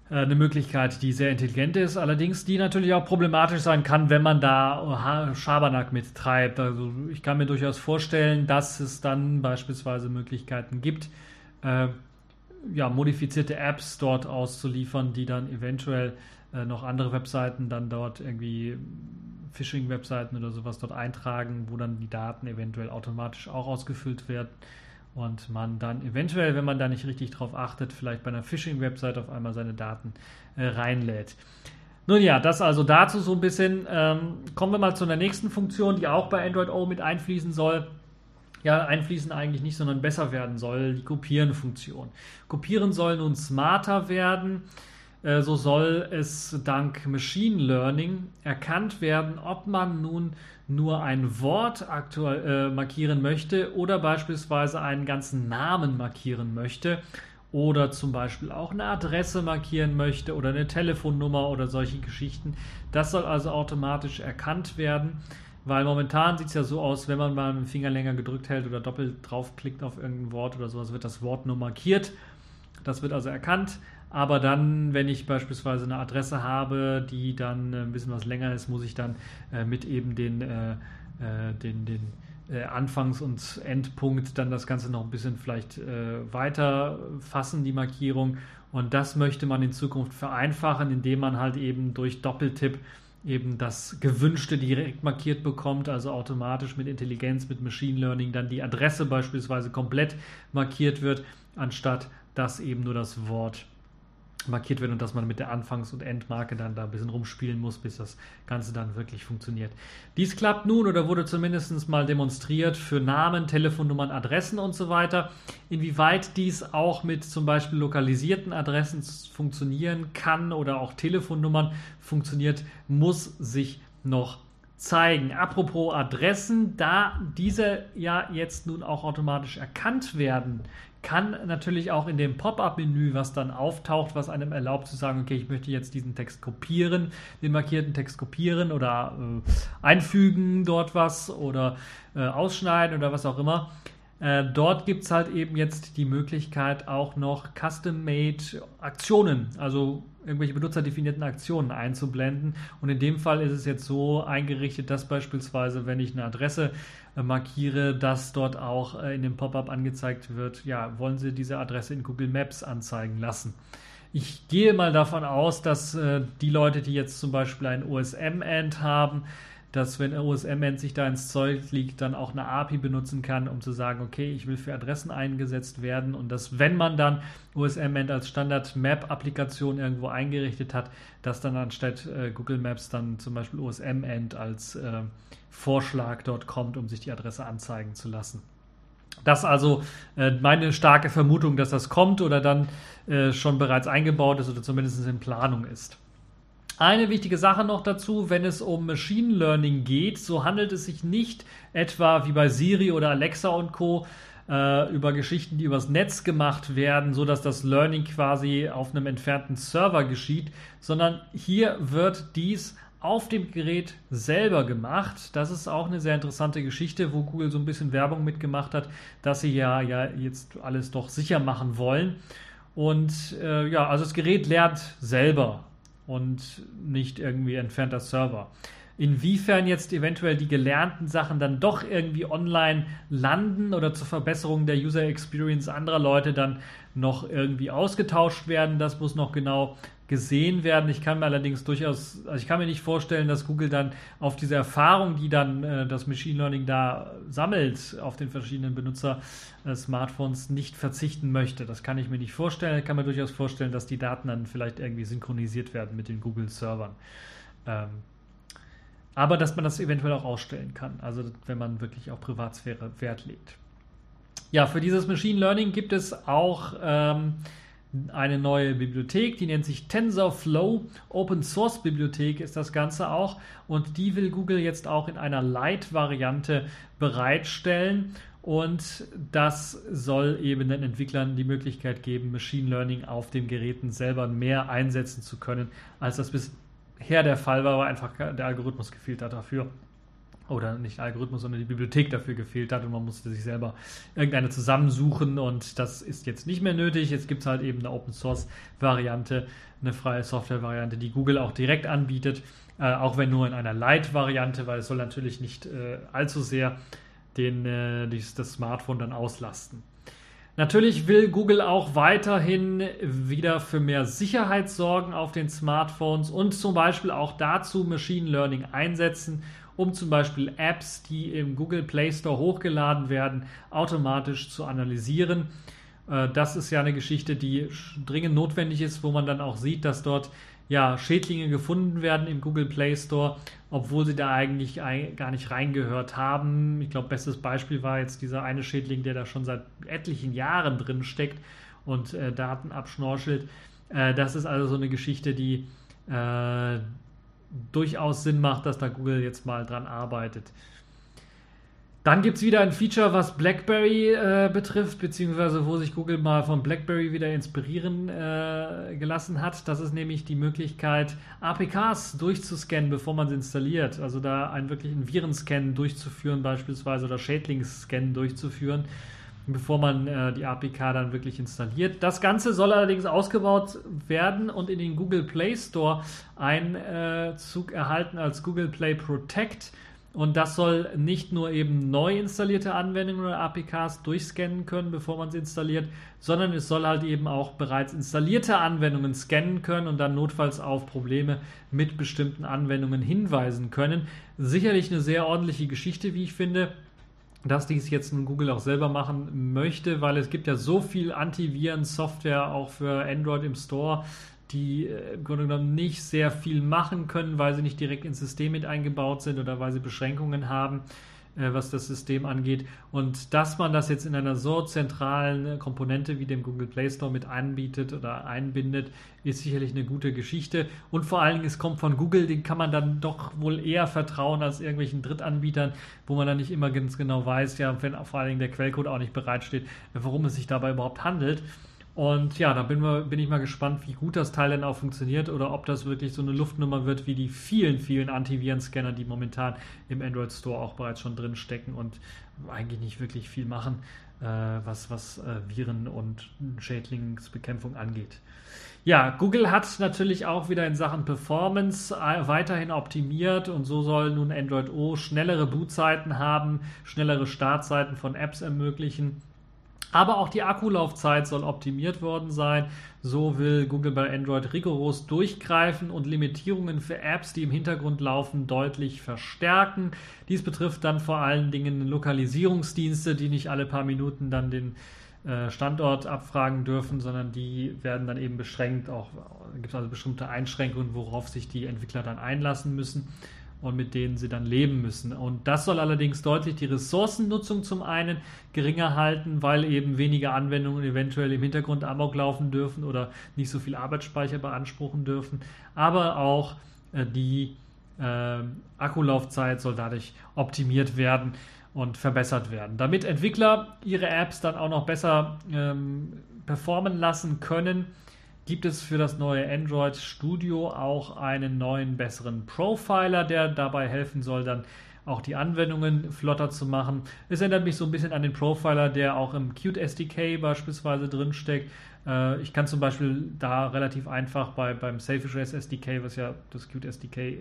Äh, eine Möglichkeit, die sehr intelligent ist, allerdings die natürlich auch problematisch sein kann, wenn man da Schabernack mittreibt. Also ich kann mir durchaus vorstellen, dass es dann beispielsweise Möglichkeiten gibt, äh, ja, modifizierte Apps dort auszuliefern, die dann eventuell äh, noch andere Webseiten dann dort irgendwie Phishing-Webseiten oder sowas dort eintragen, wo dann die Daten eventuell automatisch auch ausgefüllt werden und man dann eventuell, wenn man da nicht richtig drauf achtet, vielleicht bei einer Phishing-Website auf einmal seine Daten äh, reinlädt. Nun ja, das also dazu so ein bisschen. Ähm, kommen wir mal zu einer nächsten Funktion, die auch bei Android O mit einfließen soll ja, einfließen eigentlich nicht, sondern besser werden soll, die Kopieren-Funktion. Kopieren soll nun smarter werden. Äh, so soll es dank Machine Learning erkannt werden, ob man nun nur ein Wort aktuell, äh, markieren möchte oder beispielsweise einen ganzen Namen markieren möchte oder zum Beispiel auch eine Adresse markieren möchte oder eine Telefonnummer oder solche Geschichten. Das soll also automatisch erkannt werden. Weil momentan sieht es ja so aus, wenn man mal dem Finger länger gedrückt hält oder doppelt draufklickt auf irgendein Wort oder sowas, wird das Wort nur markiert. Das wird also erkannt. Aber dann, wenn ich beispielsweise eine Adresse habe, die dann ein bisschen was länger ist, muss ich dann äh, mit eben den, äh, äh den, den äh, Anfangs- und Endpunkt dann das Ganze noch ein bisschen vielleicht äh, weiter fassen, die Markierung. Und das möchte man in Zukunft vereinfachen, indem man halt eben durch Doppeltipp eben das Gewünschte direkt markiert bekommt, also automatisch mit Intelligenz, mit Machine Learning dann die Adresse beispielsweise komplett markiert wird, anstatt dass eben nur das Wort markiert wird und dass man mit der Anfangs- und Endmarke dann da ein bisschen rumspielen muss, bis das Ganze dann wirklich funktioniert. Dies klappt nun oder wurde zumindest mal demonstriert für Namen, Telefonnummern, Adressen und so weiter. Inwieweit dies auch mit zum Beispiel lokalisierten Adressen funktionieren kann oder auch Telefonnummern funktioniert, muss sich noch zeigen. Apropos Adressen, da diese ja jetzt nun auch automatisch erkannt werden kann natürlich auch in dem Pop-up-Menü, was dann auftaucht, was einem erlaubt zu sagen, okay, ich möchte jetzt diesen Text kopieren, den markierten Text kopieren oder äh, einfügen dort was oder äh, ausschneiden oder was auch immer. Äh, dort gibt es halt eben jetzt die Möglichkeit auch noch Custom-Made Aktionen, also irgendwelche benutzerdefinierten Aktionen einzublenden. Und in dem Fall ist es jetzt so eingerichtet, dass beispielsweise, wenn ich eine Adresse äh, markiere, dass dort auch äh, in dem Pop-up angezeigt wird, ja, wollen Sie diese Adresse in Google Maps anzeigen lassen. Ich gehe mal davon aus, dass äh, die Leute, die jetzt zum Beispiel ein OSM-End haben, dass wenn OSM-End sich da ins Zeug liegt, dann auch eine API benutzen kann, um zu sagen, okay, ich will für Adressen eingesetzt werden und dass, wenn man dann OSM-End als Standard-Map-Applikation irgendwo eingerichtet hat, dass dann anstatt äh, Google Maps dann zum Beispiel OSM-End als äh, Vorschlag dort kommt, um sich die Adresse anzeigen zu lassen. Das also äh, meine starke Vermutung, dass das kommt oder dann äh, schon bereits eingebaut ist oder zumindest in Planung ist. Eine wichtige Sache noch dazu, wenn es um Machine Learning geht, so handelt es sich nicht etwa wie bei Siri oder Alexa und Co. Äh, über Geschichten, die übers Netz gemacht werden, so dass das Learning quasi auf einem entfernten Server geschieht, sondern hier wird dies auf dem Gerät selber gemacht. Das ist auch eine sehr interessante Geschichte, wo Google so ein bisschen Werbung mitgemacht hat, dass sie ja, ja jetzt alles doch sicher machen wollen. Und äh, ja, also das Gerät lernt selber und nicht irgendwie entfernter Server. Inwiefern jetzt eventuell die gelernten Sachen dann doch irgendwie online landen oder zur Verbesserung der User Experience anderer Leute dann noch irgendwie ausgetauscht werden, das muss noch genau gesehen werden. Ich kann mir allerdings durchaus, also ich kann mir nicht vorstellen, dass Google dann auf diese Erfahrung, die dann äh, das Machine Learning da sammelt auf den verschiedenen Benutzer-Smartphones, äh, nicht verzichten möchte. Das kann ich mir nicht vorstellen. Ich kann mir durchaus vorstellen, dass die Daten dann vielleicht irgendwie synchronisiert werden mit den Google-Servern. Ähm, aber dass man das eventuell auch ausstellen kann, also wenn man wirklich auf Privatsphäre Wert legt. Ja, für dieses Machine Learning gibt es auch ähm, eine neue Bibliothek, die nennt sich TensorFlow. Open Source Bibliothek ist das Ganze auch und die will Google jetzt auch in einer Light-Variante bereitstellen. Und das soll eben den Entwicklern die Möglichkeit geben, Machine Learning auf den Geräten selber mehr einsetzen zu können, als das bisher der Fall war, weil einfach der Algorithmus gefehlt hat dafür oder nicht Algorithmus, sondern die Bibliothek dafür gefehlt hat und man musste sich selber irgendeine zusammensuchen und das ist jetzt nicht mehr nötig. Jetzt gibt es halt eben eine Open Source Variante, eine freie Software Variante, die Google auch direkt anbietet, äh, auch wenn nur in einer Light Variante, weil es soll natürlich nicht äh, allzu sehr den, äh, das Smartphone dann auslasten. Natürlich will Google auch weiterhin wieder für mehr Sicherheit sorgen auf den Smartphones und zum Beispiel auch dazu Machine Learning einsetzen um zum Beispiel Apps, die im Google Play Store hochgeladen werden, automatisch zu analysieren. Äh, das ist ja eine Geschichte, die dringend notwendig ist, wo man dann auch sieht, dass dort ja, Schädlinge gefunden werden im Google Play Store, obwohl sie da eigentlich gar nicht reingehört haben. Ich glaube, bestes Beispiel war jetzt dieser eine Schädling, der da schon seit etlichen Jahren drin steckt und äh, Daten abschnorchelt. Äh, das ist also so eine Geschichte, die, äh, durchaus Sinn macht, dass da Google jetzt mal dran arbeitet. Dann gibt es wieder ein Feature, was BlackBerry äh, betrifft, beziehungsweise wo sich Google mal von BlackBerry wieder inspirieren äh, gelassen hat. Das ist nämlich die Möglichkeit, APKs durchzuscannen, bevor man sie installiert. Also da einen wirklichen Virenscan durchzuführen, beispielsweise oder Schädlingsscan durchzuführen bevor man äh, die APK dann wirklich installiert. Das Ganze soll allerdings ausgebaut werden und in den Google Play Store Einzug äh, erhalten als Google Play Protect. Und das soll nicht nur eben neu installierte Anwendungen oder APKs durchscannen können, bevor man sie installiert, sondern es soll halt eben auch bereits installierte Anwendungen scannen können und dann notfalls auf Probleme mit bestimmten Anwendungen hinweisen können. Sicherlich eine sehr ordentliche Geschichte, wie ich finde dass dies jetzt nun Google auch selber machen möchte, weil es gibt ja so viel Antiviren-Software auch für Android im Store, die äh, im Grunde genommen nicht sehr viel machen können, weil sie nicht direkt ins System mit eingebaut sind oder weil sie Beschränkungen haben. Äh, was das System angeht. Und dass man das jetzt in einer so zentralen Komponente wie dem Google Play Store mit anbietet oder einbindet, ist sicherlich eine gute Geschichte. Und vor allen Dingen, es kommt von Google, den kann man dann doch wohl eher vertrauen als irgendwelchen Drittanbietern, wo man dann nicht immer ganz genau weiß, ja, wenn vor allen Dingen der Quellcode auch nicht bereitsteht, worum es sich dabei überhaupt handelt. Und ja, da bin, bin, ich mal gespannt, wie gut das Teil denn auch funktioniert oder ob das wirklich so eine Luftnummer wird wie die vielen, vielen Antiviren-Scanner, die momentan im Android Store auch bereits schon drin stecken und eigentlich nicht wirklich viel machen, äh, was, was äh, Viren und Schädlingsbekämpfung angeht. Ja, Google hat natürlich auch wieder in Sachen Performance äh, weiterhin optimiert und so soll nun Android O schnellere Bootzeiten haben, schnellere Startzeiten von Apps ermöglichen aber auch die Akkulaufzeit soll optimiert worden sein. So will Google bei Android rigoros durchgreifen und Limitierungen für Apps, die im Hintergrund laufen, deutlich verstärken. Dies betrifft dann vor allen Dingen Lokalisierungsdienste, die nicht alle paar Minuten dann den äh, Standort abfragen dürfen, sondern die werden dann eben beschränkt. Auch gibt es also bestimmte Einschränkungen, worauf sich die Entwickler dann einlassen müssen und mit denen sie dann leben müssen. Und das soll allerdings deutlich die Ressourcennutzung zum einen geringer halten, weil eben weniger Anwendungen eventuell im Hintergrund amok laufen dürfen oder nicht so viel Arbeitsspeicher beanspruchen dürfen, aber auch äh, die äh, Akkulaufzeit soll dadurch optimiert werden und verbessert werden, damit Entwickler ihre Apps dann auch noch besser ähm, performen lassen können gibt es für das neue Android Studio auch einen neuen, besseren Profiler, der dabei helfen soll, dann auch die Anwendungen flotter zu machen. Es erinnert mich so ein bisschen an den Profiler, der auch im Qt SDK beispielsweise drinsteckt. Äh, ich kann zum Beispiel da relativ einfach bei, beim Selfish SDK, was ja das Qt SDK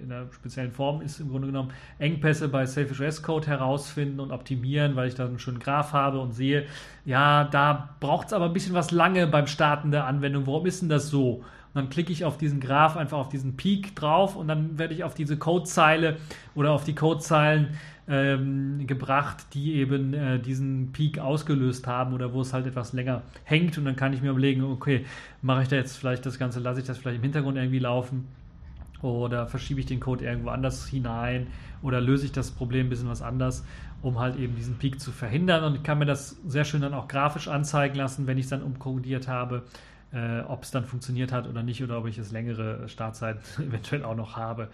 in einer speziellen Form ist, im Grunde genommen Engpässe bei Selfish Code herausfinden und optimieren, weil ich da einen schönen Graph habe und sehe, ja, da braucht es aber ein bisschen was lange beim Starten der Anwendung. Warum ist denn das so? Und dann klicke ich auf diesen Graph, einfach auf diesen Peak drauf und dann werde ich auf diese Codezeile oder auf die Codezeilen ähm, gebracht, die eben äh, diesen Peak ausgelöst haben oder wo es halt etwas länger hängt und dann kann ich mir überlegen, okay, mache ich da jetzt vielleicht das Ganze, lasse ich das vielleicht im Hintergrund irgendwie laufen oder verschiebe ich den Code irgendwo anders hinein oder löse ich das Problem ein bisschen was anders, um halt eben diesen Peak zu verhindern und ich kann mir das sehr schön dann auch grafisch anzeigen lassen, wenn ich es dann umkodiert habe äh, ob es dann funktioniert hat oder nicht oder ob ich es längere Startzeit <laughs> eventuell auch noch habe.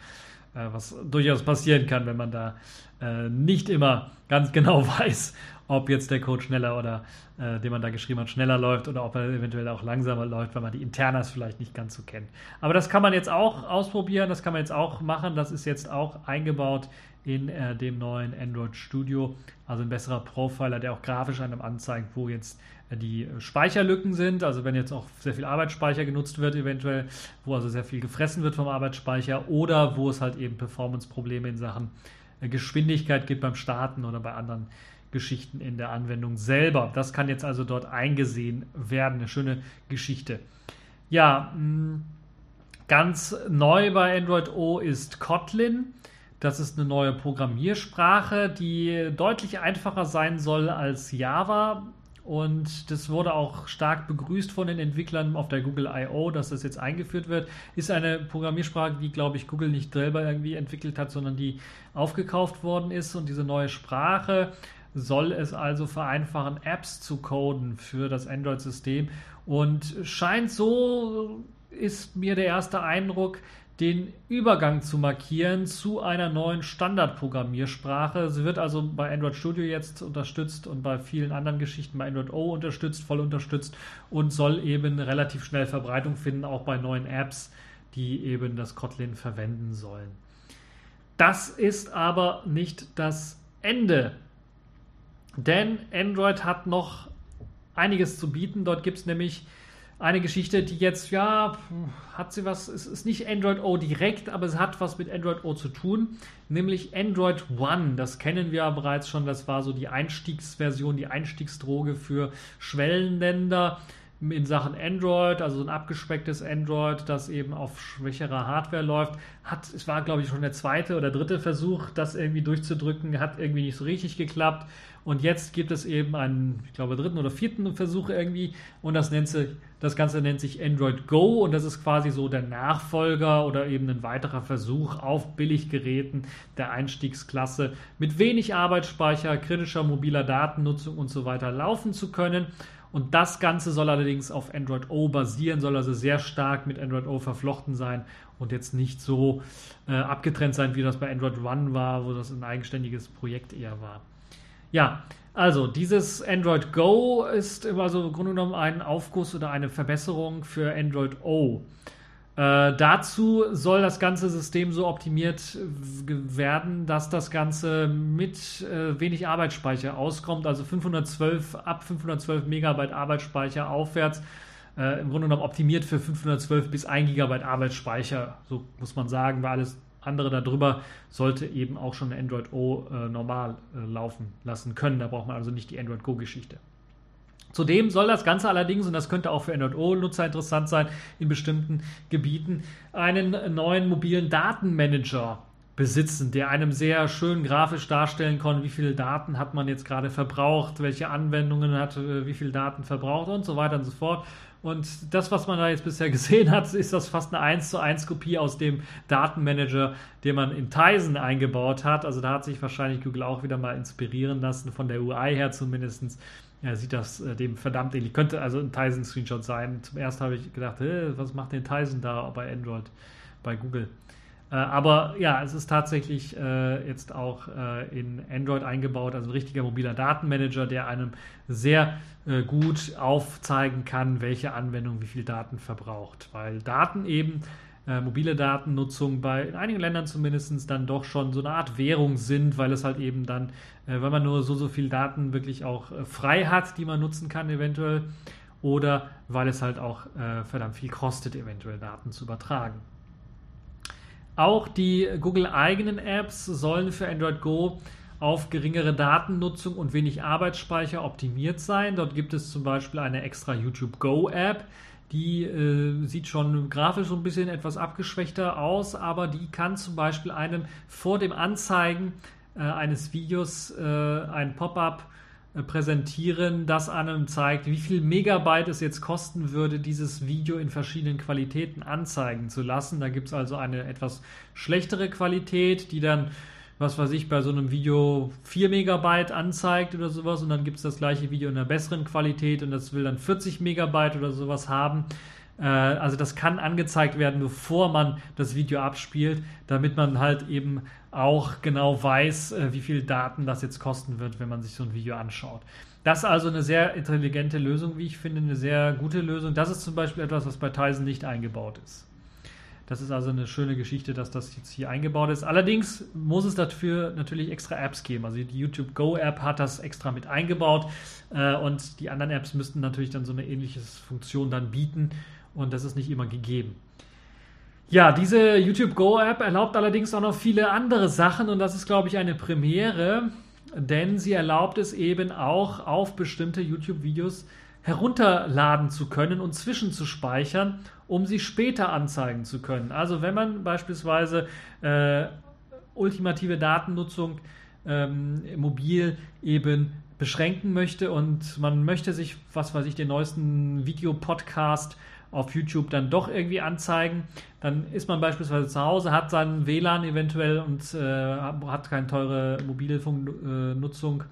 Äh, was durchaus passieren kann, wenn man da äh, nicht immer ganz <laughs> genau weiß, ob jetzt der Code schneller oder äh, den man da geschrieben hat, schneller läuft oder ob er eventuell auch langsamer läuft, weil man die Internas vielleicht nicht ganz so kennt. Aber das kann man jetzt auch ausprobieren, das kann man jetzt auch machen. Das ist jetzt auch eingebaut in äh, dem neuen Android Studio. Also ein besserer Profiler, der auch grafisch einem anzeigt, wo jetzt äh, die Speicherlücken sind. Also wenn jetzt auch sehr viel Arbeitsspeicher genutzt wird, eventuell, wo also sehr viel gefressen wird vom Arbeitsspeicher oder wo es halt eben Performance-Probleme in Sachen äh, Geschwindigkeit gibt beim Starten oder bei anderen Geschichten in der Anwendung selber. Das kann jetzt also dort eingesehen werden. Eine schöne Geschichte. Ja, mm, ganz neu bei Android O ist Kotlin. Das ist eine neue Programmiersprache, die deutlich einfacher sein soll als Java. Und das wurde auch stark begrüßt von den Entwicklern auf der Google I.O., dass das jetzt eingeführt wird. Ist eine Programmiersprache, die, glaube ich, Google nicht selber irgendwie entwickelt hat, sondern die aufgekauft worden ist. Und diese neue Sprache soll es also vereinfachen, Apps zu coden für das Android-System. Und scheint so, ist mir der erste Eindruck, den Übergang zu markieren zu einer neuen Standardprogrammiersprache. Sie wird also bei Android Studio jetzt unterstützt und bei vielen anderen Geschichten bei Android O unterstützt, voll unterstützt und soll eben relativ schnell Verbreitung finden, auch bei neuen Apps, die eben das Kotlin verwenden sollen. Das ist aber nicht das Ende, denn Android hat noch einiges zu bieten. Dort gibt es nämlich eine Geschichte, die jetzt, ja, hat sie was, es ist nicht Android O direkt, aber es hat was mit Android O zu tun, nämlich Android One. Das kennen wir ja bereits schon, das war so die Einstiegsversion, die Einstiegsdroge für Schwellenländer in Sachen Android, also ein abgespecktes Android, das eben auf schwächerer Hardware läuft, hat, es war glaube ich schon der zweite oder dritte Versuch, das irgendwie durchzudrücken, hat irgendwie nicht so richtig geklappt. Und jetzt gibt es eben einen, ich glaube, dritten oder vierten Versuch irgendwie und das nennt sich, das Ganze nennt sich Android Go und das ist quasi so der Nachfolger oder eben ein weiterer Versuch auf Billiggeräten der Einstiegsklasse mit wenig Arbeitsspeicher, kritischer mobiler Datennutzung und so weiter laufen zu können. Und das Ganze soll allerdings auf Android O basieren, soll also sehr stark mit Android O verflochten sein und jetzt nicht so äh, abgetrennt sein, wie das bei Android One war, wo das ein eigenständiges Projekt eher war. Ja, also dieses Android Go ist also im Grunde genommen ein Aufguss oder eine Verbesserung für Android O. Äh, dazu soll das ganze System so optimiert werden, dass das Ganze mit äh, wenig Arbeitsspeicher auskommt, also 512 ab 512 Megabyte Arbeitsspeicher aufwärts. Äh, Im Grunde genommen optimiert für 512 bis 1 Gigabyte Arbeitsspeicher, so muss man sagen, weil alles andere darüber sollte eben auch schon Android O äh, normal äh, laufen lassen können. Da braucht man also nicht die Android Go Geschichte. Zudem soll das Ganze allerdings, und das könnte auch für Android O-Nutzer interessant sein, in bestimmten Gebieten einen neuen mobilen Datenmanager besitzen, der einem sehr schön grafisch darstellen kann, wie viele Daten hat man jetzt gerade verbraucht, welche Anwendungen hat äh, wie viele Daten verbraucht und so weiter und so fort. Und das, was man da jetzt bisher <laughs> gesehen hat, ist das fast eine 1 zu 1 Kopie aus dem Datenmanager, den man in Tizen eingebaut hat. Also da hat sich wahrscheinlich Google auch wieder mal inspirieren lassen, von der UI her zumindest ja, sieht das äh, dem verdammt ähnlich. Könnte also ein Tizen-Screenshot sein. Zum ersten habe ich gedacht, was macht denn Tizen da bei Android, bei Google? Äh, aber ja, es ist tatsächlich äh, jetzt auch äh, in Android eingebaut, also ein richtiger mobiler Datenmanager, der einem sehr äh, gut aufzeigen kann, welche Anwendung wie viel Daten verbraucht. Weil Daten eben äh, mobile Datennutzung bei in einigen Ländern zumindest dann doch schon so eine Art Währung sind, weil es halt eben dann, äh, wenn man nur so, so viel Daten wirklich auch frei hat, die man nutzen kann eventuell, oder weil es halt auch verdammt viel kostet, eventuell Daten zu übertragen. Auch die Google-eigenen Apps sollen für Android Go auf geringere Datennutzung und wenig Arbeitsspeicher optimiert sein. Dort gibt es zum Beispiel eine extra YouTube Go App, die äh, sieht schon grafisch so ein bisschen etwas abgeschwächter aus, aber die kann zum Beispiel einem vor dem Anzeigen äh, eines Videos äh, ein Pop-up präsentieren, das einem zeigt, wie viel Megabyte es jetzt kosten würde, dieses Video in verschiedenen Qualitäten anzeigen zu lassen. Da gibt es also eine etwas schlechtere Qualität, die dann was weiß ich, bei so einem Video 4 Megabyte anzeigt oder sowas und dann gibt es das gleiche Video in einer besseren Qualität und das will dann 40 Megabyte oder sowas haben. Äh, also das kann angezeigt werden, bevor man das Video abspielt, damit man halt eben auch genau weiß, äh, wie viel Daten das jetzt kosten wird, wenn man sich so ein Video anschaut. Das ist also eine sehr intelligente Lösung, wie ich finde, eine sehr gute Lösung. Das ist zum Beispiel etwas, was bei Tizen nicht eingebaut ist. Das ist also eine schöne Geschichte, dass das jetzt hier eingebaut ist. Allerdings muss es dafür natürlich extra Apps geben. Also die YouTube Go App hat das extra mit eingebaut äh, und die anderen Apps müssten natürlich dann so eine ähnliche Funktion dann bieten und das ist nicht immer gegeben. Ja, diese YouTube Go App erlaubt allerdings auch noch viele andere Sachen und das ist, glaube ich, eine Premiere, denn sie erlaubt es eben auch auf bestimmte YouTube-Videos herunterladen zu können und zwischenzuspeichern, um sie später anzeigen zu können. Also wenn man beispielsweise äh, ultimative Datennutzung ähm, mobil eben beschränken möchte und man möchte sich, was weiß ich, den neuesten Videopodcast auf YouTube dann doch irgendwie anzeigen. Dann ist man beispielsweise zu Hause, hat seinen WLAN eventuell und äh, hat keine teure Mobilfunknutzung.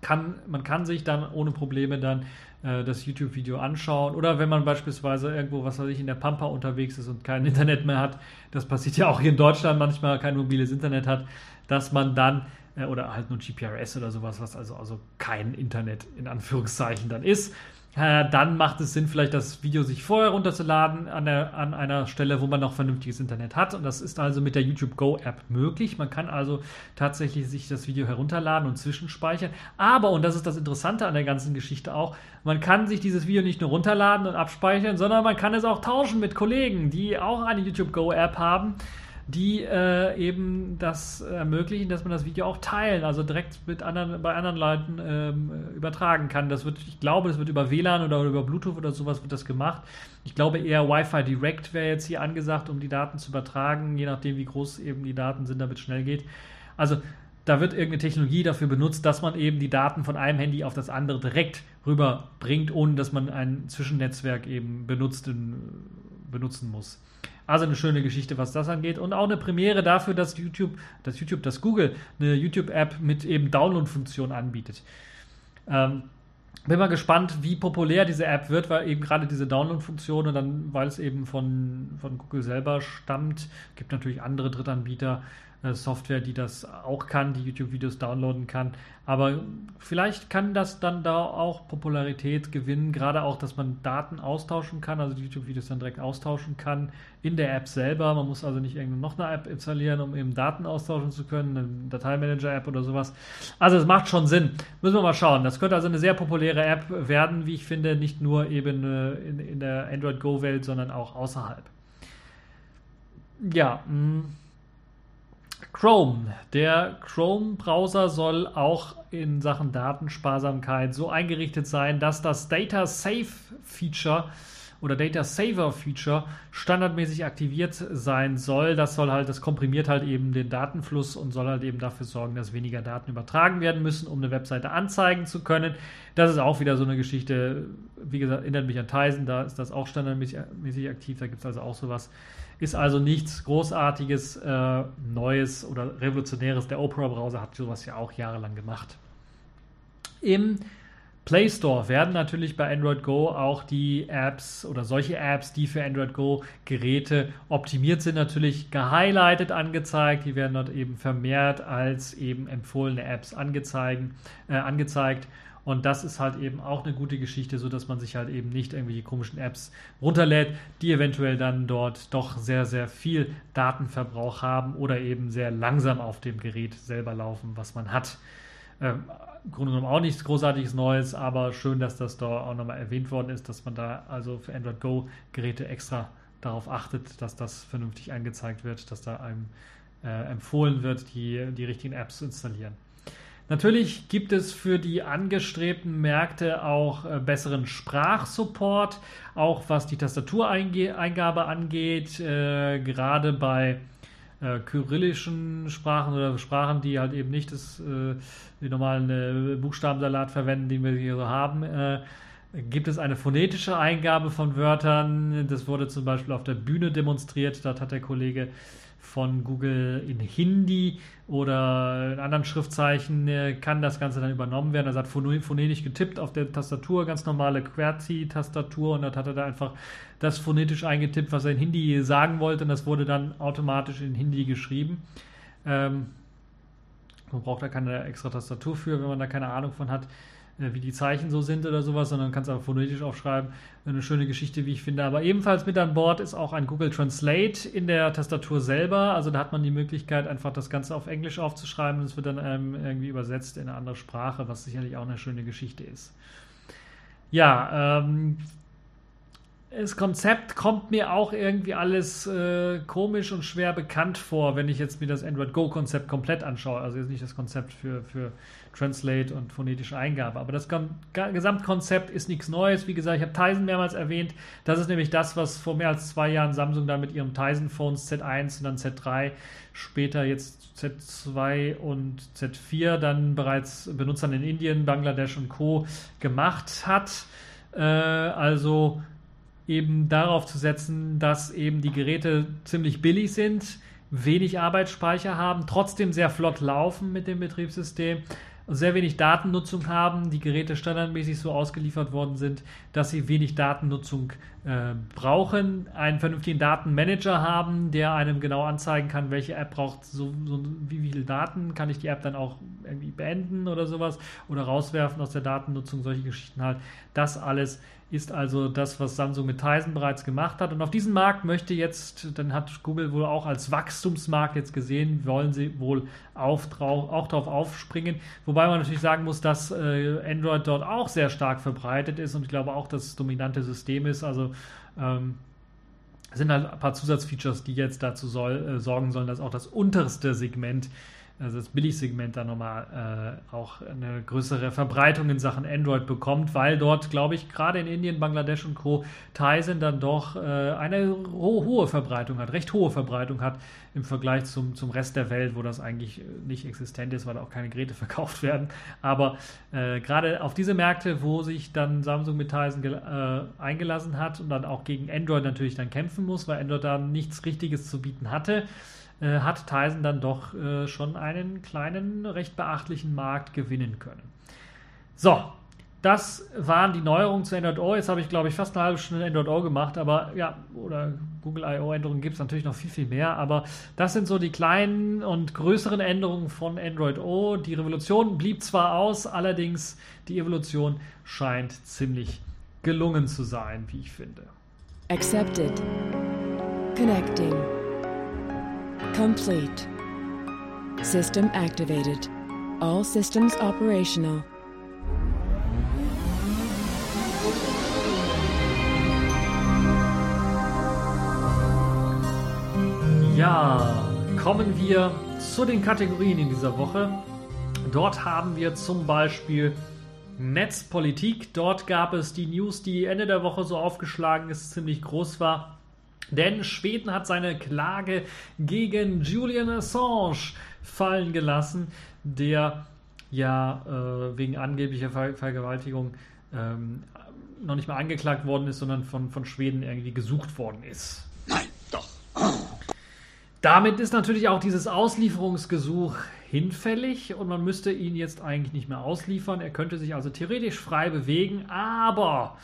Kann, man kann sich dann ohne Probleme dann äh, das YouTube-Video anschauen. Oder wenn man beispielsweise irgendwo, was weiß ich, in der Pampa unterwegs ist und kein Internet mehr hat, das passiert ja auch hier in Deutschland manchmal, kein mobiles Internet hat, dass man dann äh, oder halt nur GPRS oder sowas, was also, also kein Internet in Anführungszeichen dann ist, äh, dann macht es Sinn, vielleicht das Video sich vorher runterzuladen an, der, an einer Stelle, wo man noch vernünftiges Internet hat. Und das ist also mit der YouTube Go App möglich. Man kann also tatsächlich sich das Video herunterladen und zwischenspeichern. Aber, und das ist das Interessante an der ganzen Geschichte auch, man kann sich dieses Video nicht nur runterladen und abspeichern, sondern man kann es auch tauschen mit Kollegen, die auch eine YouTube Go App haben die äh, eben das ermöglichen, dass man das Video auch teilen, also direkt mit anderen, bei anderen Leuten ähm, übertragen kann. Das wird, ich glaube, das wird über WLAN oder über Bluetooth oder sowas wird das gemacht. Ich glaube eher Wi-Fi Direct wäre jetzt hier angesagt, um die Daten zu übertragen, je nachdem, wie groß eben die Daten sind, damit es schnell geht. Also da wird irgendeine Technologie dafür benutzt, dass man eben die Daten von einem Handy auf das andere direkt rüberbringt, ohne dass man ein Zwischennetzwerk eben benutzt, benutzen muss. Also eine schöne Geschichte, was das angeht. Und auch eine Premiere dafür, dass YouTube, dass YouTube, dass Google eine YouTube-App mit eben Download-Funktion anbietet. Ähm, bin mal gespannt, wie populär diese App wird, weil eben gerade diese Download-Funktion und dann, weil es eben von, von Google selber stammt, gibt natürlich andere Drittanbieter, Software, die das auch kann, die YouTube-Videos downloaden kann. Aber vielleicht kann das dann da auch Popularität gewinnen, gerade auch, dass man Daten austauschen kann, also die YouTube-Videos dann direkt austauschen kann in der App selber. Man muss also nicht irgendwo noch eine App installieren, um eben Daten austauschen zu können, eine Dateimanager-App oder sowas. Also es macht schon Sinn. Müssen wir mal schauen. Das könnte also eine sehr populäre App werden, wie ich finde, nicht nur eben äh, in, in der Android Go-Welt, sondern auch außerhalb. Ja, mh. Chrome. Der Chrome-Browser soll auch in Sachen Datensparsamkeit so eingerichtet sein, dass das Data Save Feature oder Data Saver Feature standardmäßig aktiviert sein soll. Das soll halt, das komprimiert halt eben den Datenfluss und soll halt eben dafür sorgen, dass weniger Daten übertragen werden müssen, um eine Webseite anzeigen zu können. Das ist auch wieder so eine Geschichte, wie gesagt, erinnert mich an Tizen, da ist das auch standardmäßig aktiv, da gibt es also auch sowas. Ist also nichts Großartiges, äh, Neues oder Revolutionäres. Der Opera-Browser hat sowas ja auch jahrelang gemacht. Im Play Store werden natürlich bei Android Go auch die Apps oder solche Apps, die für Android Go Geräte optimiert sind, natürlich gehighlightet angezeigt. Die werden dort eben vermehrt als eben empfohlene Apps angezeigt. Äh, angezeigt. Und das ist halt eben auch eine gute Geschichte, so dass man sich halt eben nicht irgendwelche komischen Apps runterlädt, die eventuell dann dort doch sehr, sehr viel Datenverbrauch haben oder eben sehr langsam auf dem Gerät selber laufen, was man hat. Ähm, Im Grunde genommen auch nichts Großartiges Neues, aber schön, dass das da auch nochmal erwähnt worden ist, dass man da also für Android Go Geräte extra darauf achtet, dass das vernünftig angezeigt wird, dass da einem äh, empfohlen wird, die, die richtigen Apps zu installieren. Natürlich gibt es für die angestrebten Märkte auch äh, besseren Sprachsupport, auch was die Tastatureingabe angeht, äh, gerade bei äh, kyrillischen Sprachen oder Sprachen, die halt eben nicht das, äh, den normalen äh, Buchstabensalat verwenden, den wir hier so haben. Gibt es eine phonetische Eingabe von Wörtern. Das wurde zum Beispiel auf der Bühne demonstriert. Dort hat der Kollege von Google in Hindi oder in anderen Schriftzeichen äh, kann das Ganze dann übernommen werden. Also hat phonetisch getippt auf der Tastatur, ganz normale QWERTY-Tastatur und dann hat er da einfach das phonetisch eingetippt, was er in Hindi sagen wollte und das wurde dann automatisch in Hindi geschrieben. Ähm, man braucht da keine extra Tastatur für, wenn man da keine Ahnung von hat. Wie die Zeichen so sind oder sowas, sondern kannst einfach phonetisch aufschreiben. Eine schöne Geschichte, wie ich finde. Aber ebenfalls mit an Bord ist auch ein Google Translate in der Tastatur selber. Also da hat man die Möglichkeit, einfach das Ganze auf Englisch aufzuschreiben und es wird dann ähm, irgendwie übersetzt in eine andere Sprache, was sicherlich auch eine schöne Geschichte ist. Ja, ähm, das Konzept kommt mir auch irgendwie alles äh, komisch und schwer bekannt vor, wenn ich jetzt mir das Android Go Konzept komplett anschaue. Also jetzt nicht das Konzept für, für Translate und phonetische Eingabe. Aber das Gesamtkonzept ist nichts Neues. Wie gesagt, ich habe Tizen mehrmals erwähnt. Das ist nämlich das, was vor mehr als zwei Jahren Samsung da mit ihrem Tizen Phones Z1 und dann Z3, später jetzt Z2 und Z4 dann bereits Benutzern in Indien, Bangladesch und Co. gemacht hat. Äh, also eben darauf zu setzen, dass eben die Geräte ziemlich billig sind, wenig Arbeitsspeicher haben, trotzdem sehr flott laufen mit dem Betriebssystem sehr wenig Datennutzung haben, die Geräte standardmäßig so ausgeliefert worden sind, dass sie wenig Datennutzung äh, brauchen, einen vernünftigen Datenmanager haben, der einem genau anzeigen kann, welche App braucht so, so wie, wie viele Daten, kann ich die App dann auch irgendwie beenden oder sowas oder rauswerfen aus der Datennutzung, solche Geschichten halt. Das alles ist also das, was Samsung mit Tizen bereits gemacht hat. Und auf diesen Markt möchte jetzt, dann hat Google wohl auch als Wachstumsmarkt jetzt gesehen, wollen sie wohl auf, auch darauf aufspringen. Wobei man natürlich sagen muss, dass äh, Android dort auch sehr stark verbreitet ist und ich glaube auch das dominante System ist. Also ähm, sind halt ein paar Zusatzfeatures, die jetzt dazu soll, äh, sorgen sollen, dass auch das unterste Segment also das Billigsegment da nochmal äh, auch eine größere Verbreitung in Sachen Android bekommt, weil dort, glaube ich, gerade in Indien, Bangladesch und Co. Tizen dann doch äh, eine ho hohe Verbreitung hat, recht hohe Verbreitung hat im Vergleich zum, zum Rest der Welt, wo das eigentlich nicht existent ist, weil auch keine Geräte <laughs> verkauft werden. Aber äh, gerade auf diese Märkte, wo sich dann Samsung mit Tizen äh, eingelassen hat und dann auch gegen Android natürlich dann kämpfen muss, weil Android da nichts Richtiges zu bieten hatte, äh, hat Tyson dann doch äh, schon einen kleinen, recht beachtlichen Markt gewinnen können. So, das waren die Neuerungen zu Android O. Jetzt habe ich, glaube ich, fast eine halbe Stunde Android O gemacht, aber ja, oder Google I.O. Änderungen gibt es natürlich noch viel, viel mehr, aber das sind so die kleinen und größeren Änderungen von Android O. Die Revolution blieb zwar aus, allerdings die Evolution scheint ziemlich gelungen zu sein, wie ich finde. Accepted. Connecting. Complete. System activated. All systems operational. Ja, kommen wir zu den Kategorien in dieser Woche. Dort haben wir zum Beispiel Netzpolitik. Dort gab es die News, die Ende der Woche so aufgeschlagen ist, ziemlich groß war. Denn Schweden hat seine Klage gegen Julian Assange fallen gelassen, der ja äh, wegen angeblicher Ver Vergewaltigung ähm, noch nicht mal angeklagt worden ist, sondern von, von Schweden irgendwie gesucht worden ist. Nein, doch. Damit ist natürlich auch dieses Auslieferungsgesuch hinfällig und man müsste ihn jetzt eigentlich nicht mehr ausliefern. Er könnte sich also theoretisch frei bewegen, aber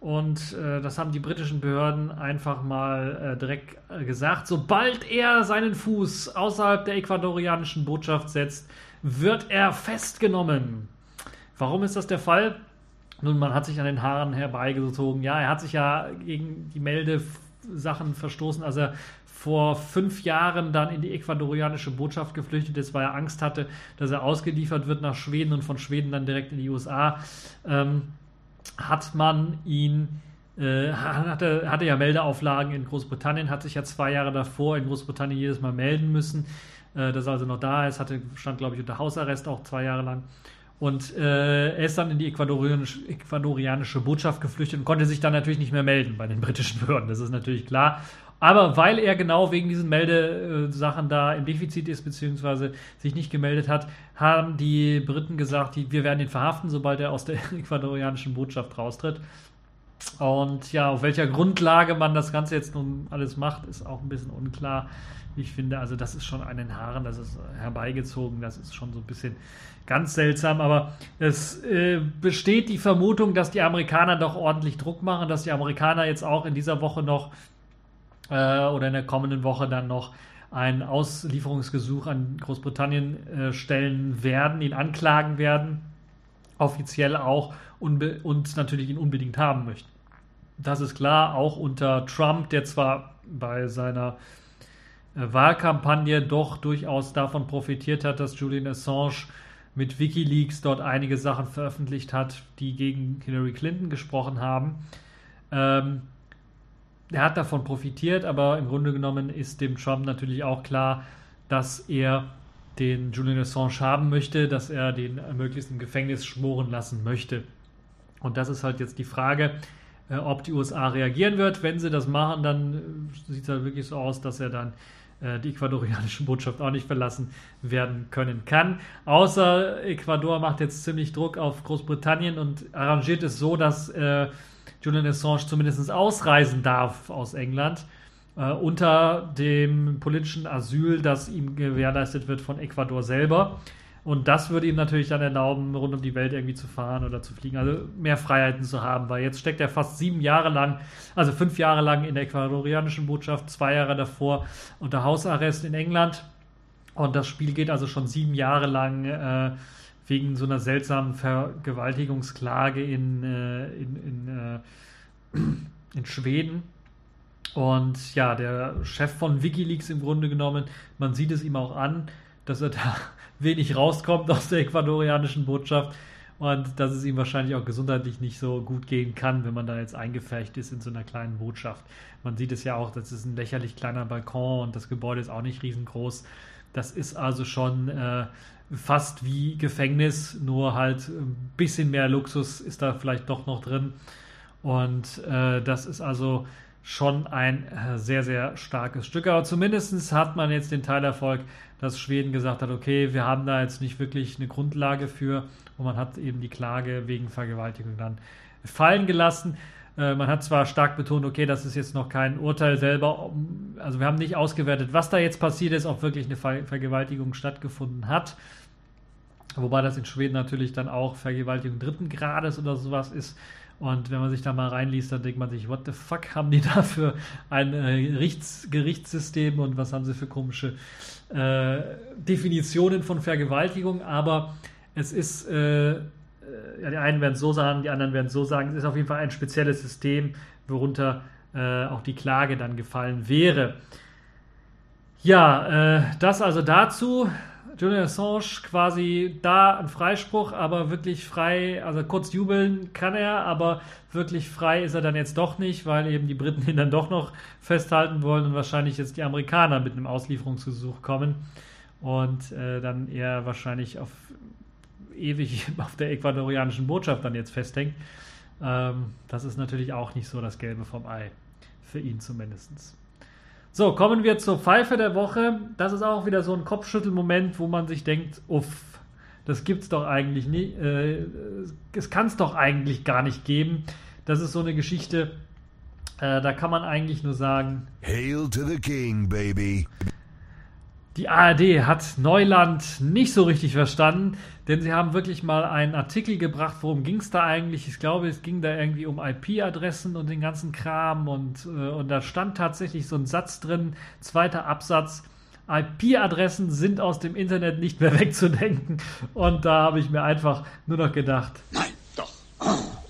und äh, das haben die britischen Behörden einfach mal äh, direkt äh, gesagt. Sobald er seinen Fuß außerhalb der ecuadorianischen Botschaft setzt, wird er festgenommen. Warum ist das der Fall? Nun, man hat sich an den Haaren herbeigezogen. Ja, er hat sich ja gegen die Meldesachen verstoßen, als er vor fünf Jahren dann in die ecuadorianische Botschaft geflüchtet ist, weil er Angst hatte, dass er ausgeliefert wird nach Schweden und von Schweden dann direkt in die USA. Ähm, hat man ihn äh, hatte, hatte ja Meldeauflagen in Großbritannien, hat sich ja zwei Jahre davor in Großbritannien jedes Mal melden müssen, äh, dass er also noch da ist, hatte, stand glaube ich unter Hausarrest auch zwei Jahre lang. Und äh, er ist dann in die ecuadorianische, ecuadorianische Botschaft geflüchtet und konnte sich dann natürlich nicht mehr melden bei den britischen Behörden, das ist natürlich klar. Aber weil er genau wegen diesen Meldesachen da im Defizit ist, beziehungsweise sich nicht gemeldet hat, haben die Briten gesagt, die, wir werden ihn verhaften, sobald er aus der <laughs> ecuadorianischen Botschaft raustritt. Und ja, auf welcher Grundlage man das Ganze jetzt nun alles macht, ist auch ein bisschen unklar. Ich finde, also das ist schon an den Haaren, das ist herbeigezogen, das ist schon so ein bisschen ganz seltsam, aber es äh, besteht die Vermutung, dass die Amerikaner doch ordentlich Druck machen, dass die Amerikaner jetzt auch in dieser Woche noch äh, oder in der kommenden Woche dann noch ein Auslieferungsgesuch an Großbritannien äh, stellen werden, ihn anklagen werden, offiziell auch und natürlich ihn unbedingt haben möchten. Das ist klar, auch unter Trump, der zwar bei seiner äh, Wahlkampagne doch durchaus davon profitiert hat, dass Julian Assange mit Wikileaks dort einige Sachen veröffentlicht hat, die gegen Hillary Clinton gesprochen haben. Ähm, er hat davon profitiert, aber im Grunde genommen ist dem Trump natürlich auch klar, dass er den Julian Assange haben möchte, dass er den möglichst im Gefängnis schmoren lassen möchte. Und das ist halt jetzt die Frage, äh, ob die USA reagieren wird. Wenn sie das machen, dann äh, sieht es halt wirklich so aus, dass er dann äh, die ecuadorianische Botschaft auch nicht verlassen werden können kann. Außer Ecuador macht jetzt ziemlich Druck auf Großbritannien und arrangiert es so, dass äh, Julian Assange zumindest ausreisen darf aus England äh, unter dem politischen Asyl, das ihm gewährleistet wird von Ecuador selber. Und das würde ihm natürlich dann erlauben, rund um die Welt irgendwie zu fahren oder zu fliegen, also mehr Freiheiten zu haben, weil jetzt steckt er fast sieben Jahre lang, also fünf Jahre lang in der ecuadorianischen Botschaft, zwei Jahre davor unter Hausarrest in England. Und das Spiel geht also schon sieben Jahre lang äh, wegen so einer seltsamen Vergewaltigungsklage in, äh, in, in, äh, in Schweden. Und ja, der Chef von Wikileaks im Grunde genommen, man sieht es ihm auch an, dass er da <laughs> wenig rauskommt aus der ecuadorianischen Botschaft und dass es ihm wahrscheinlich auch gesundheitlich nicht so gut gehen kann, wenn man da jetzt eingefärbt ist in so einer kleinen Botschaft. Man sieht es ja auch, das ist ein lächerlich kleiner Balkon und das Gebäude ist auch nicht riesengroß. Das ist also schon äh, fast wie Gefängnis, nur halt ein bisschen mehr Luxus ist da vielleicht doch noch drin. Und äh, das ist also schon ein äh, sehr, sehr starkes Stück. Aber zumindest hat man jetzt den Teilerfolg, dass Schweden gesagt hat, okay, wir haben da jetzt nicht wirklich eine Grundlage für und man hat eben die Klage wegen Vergewaltigung dann fallen gelassen. Äh, man hat zwar stark betont, okay, das ist jetzt noch kein Urteil selber, also wir haben nicht ausgewertet, was da jetzt passiert ist, ob wirklich eine Ver Vergewaltigung stattgefunden hat. Wobei das in Schweden natürlich dann auch Vergewaltigung dritten Grades oder sowas ist. Und wenn man sich da mal reinliest, dann denkt man sich, what the fuck haben die <laughs> da für ein äh, Gerichts Gerichtssystem und was haben sie für komische äh, Definitionen von Vergewaltigung? Aber es ist, äh, äh die einen werden es so sagen, die anderen werden es so sagen, es ist auf jeden Fall ein spezielles System, worunter äh, auch die Klage dann gefallen wäre. Ja, äh, das also dazu. Julian Assange quasi da ein Freispruch, aber wirklich frei, also kurz jubeln kann er, aber wirklich frei ist er dann jetzt doch nicht, weil eben die Briten ihn dann doch noch festhalten wollen und wahrscheinlich jetzt die Amerikaner mit einem Auslieferungsgesuch kommen und äh, dann er wahrscheinlich auf ewig <laughs> auf der ecuadorianischen Botschaft dann jetzt festhängt. Ähm, das ist natürlich auch nicht so das Gelbe vom Ei. Für ihn zumindest. So, kommen wir zur Pfeife der Woche. Das ist auch wieder so ein Kopfschüttelmoment, wo man sich denkt, uff, das gibt's doch eigentlich nicht. Äh, es kann es doch eigentlich gar nicht geben. Das ist so eine Geschichte, äh, da kann man eigentlich nur sagen: Hail to the King, baby. Die ARD hat Neuland nicht so richtig verstanden, denn sie haben wirklich mal einen Artikel gebracht, worum ging es da eigentlich? Ich glaube, es ging da irgendwie um IP-Adressen und den ganzen Kram und, äh, und da stand tatsächlich so ein Satz drin, zweiter Absatz. IP-Adressen sind aus dem Internet nicht mehr <laughs> wegzudenken. Und da habe ich mir einfach nur noch gedacht. Nein, doch.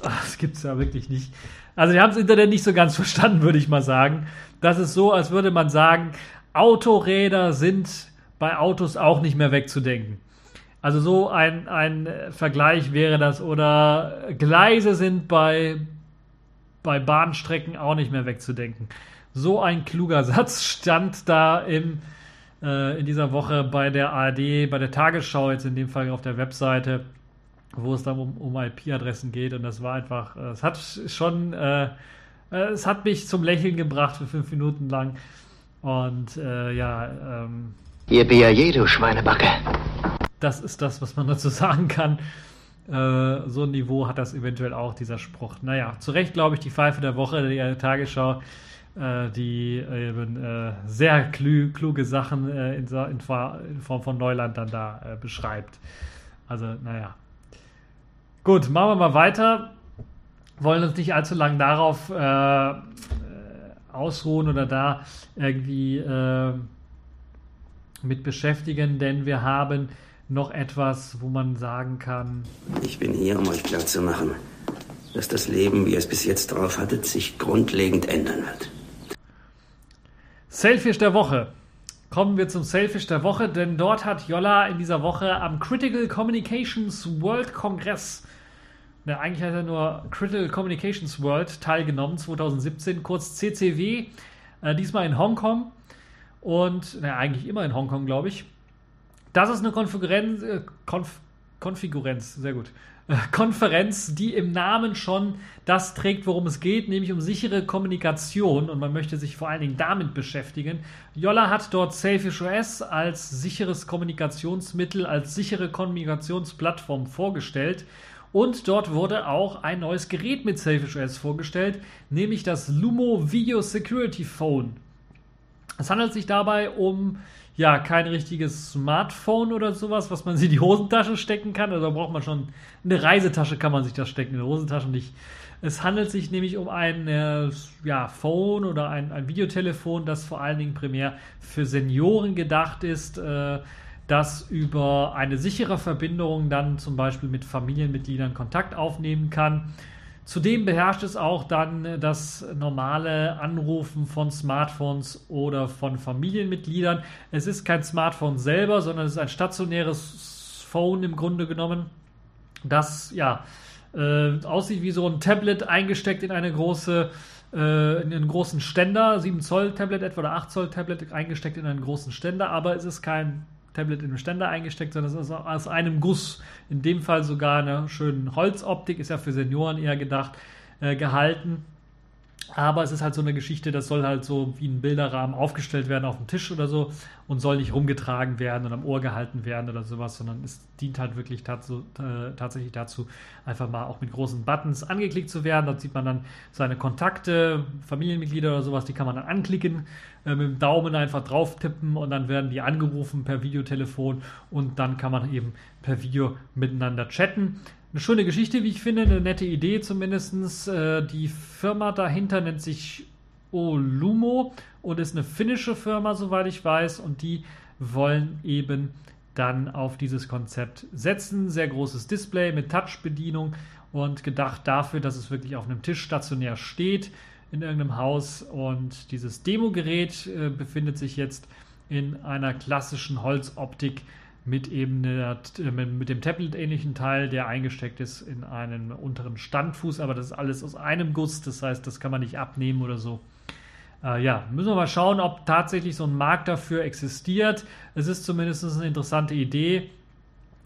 Das gibt es ja wirklich nicht. Also, die haben das Internet nicht so ganz verstanden, würde ich mal sagen. Das ist so, als würde man sagen, Autoräder sind bei Autos auch nicht mehr wegzudenken. Also so ein, ein Vergleich wäre das. Oder Gleise sind bei, bei Bahnstrecken auch nicht mehr wegzudenken. So ein kluger <laughs> Satz stand da im, äh, in dieser Woche bei der ARD, bei der Tagesschau, jetzt in dem Fall auf der Webseite, wo es dann um, um IP-Adressen geht. Und das war einfach, äh, es hat schon, äh, äh, es hat mich zum Lächeln gebracht für fünf Minuten lang. Und äh, ja, ähm, Ihr BAJ, du Schweinebacke. Das ist das, was man <laughs> dazu sagen kann. Äh, so ein Niveau hat das eventuell auch, dieser Spruch. Naja, zu Recht glaube ich, die Pfeife der Woche, die Tagesschau, äh, die eben äh, sehr klü kluge Sachen äh, in, in, Form von Neuland dann da äh, beschreibt. Also, naja. Gut, machen wir mal weiter. Wollen uns nicht allzu lange darauf äh, ausruhen oder da irgendwie mit beschäftigen, denn wir haben noch etwas, wo man sagen kann. Ich bin hier, um euch klarzumachen, dass das Leben, wie ihr es bis jetzt drauf hattet, sich grundlegend ändern wird. Selfish der Woche. Kommen wir zum Selfish der Woche, denn dort hat Jolla in dieser Woche am Critical Communications World Congress, ne, eigentlich hat er nur Critical Communications World teilgenommen, 2017, kurz CCW, äh, diesmal in Hongkong und ne, eigentlich immer in Hongkong, glaube ich. Das ist eine Konfigurenz, äh, Konf Konfigurenz, sehr gut. Äh, Konferenz, die im Namen schon das trägt, worum es geht, nämlich um sichere Kommunikation und man möchte sich vor allen Dingen damit beschäftigen. Jolla hat dort Selfish OS als sicheres Kommunikationsmittel, als sichere Kommunikationsplattform vorgestellt. Und dort wurde auch ein neues Gerät mit Selfish OS vorgestellt, nämlich das Lumo Video Security Phone. Es handelt sich dabei um ja, kein richtiges Smartphone oder sowas, was man sich in die Hosentasche stecken kann. Also da braucht man schon eine Reisetasche, kann man sich das stecken, in der Hosentasche nicht. Es handelt sich nämlich um ein äh, ja, Phone oder ein, ein Videotelefon, das vor allen Dingen primär für Senioren gedacht ist, äh, das über eine sichere Verbindung dann zum Beispiel mit Familienmitgliedern Kontakt aufnehmen kann Zudem beherrscht es auch dann das normale Anrufen von Smartphones oder von Familienmitgliedern. Es ist kein Smartphone selber, sondern es ist ein stationäres Phone im Grunde genommen, das ja äh, aussieht wie so ein Tablet eingesteckt in eine große äh, in einen großen Ständer, 7 Zoll Tablet etwa oder 8 Zoll Tablet eingesteckt in einen großen Ständer, aber es ist kein Tablet in den Ständer eingesteckt, sondern es ist aus einem Guss. In dem Fall sogar eine schöne Holzoptik, ist ja für Senioren eher gedacht, äh, gehalten. Aber es ist halt so eine Geschichte, das soll halt so wie ein Bilderrahmen aufgestellt werden auf dem Tisch oder so und soll nicht rumgetragen werden und am Ohr gehalten werden oder sowas, sondern es dient halt wirklich dazu, äh, tatsächlich dazu, einfach mal auch mit großen Buttons angeklickt zu werden. Dort sieht man dann seine Kontakte, Familienmitglieder oder sowas, die kann man dann anklicken, äh, mit dem Daumen einfach drauf tippen und dann werden die angerufen per Videotelefon und dann kann man eben per Video miteinander chatten. Eine schöne Geschichte, wie ich finde, eine nette Idee zumindest. Äh, die Firma dahinter nennt sich Olumo und ist eine finnische Firma, soweit ich weiß, und die wollen eben dann auf dieses Konzept setzen. Sehr großes Display mit Touch-Bedienung und gedacht dafür, dass es wirklich auf einem Tisch stationär steht in irgendeinem Haus. Und dieses Demo-Gerät äh, befindet sich jetzt in einer klassischen Holzoptik mit eben eine, mit dem Tablet-ähnlichen Teil, der eingesteckt ist in einen unteren Standfuß, aber das ist alles aus einem Guss, das heißt, das kann man nicht abnehmen oder so. Äh, ja, müssen wir mal schauen, ob tatsächlich so ein Markt dafür existiert. Es ist zumindest eine interessante Idee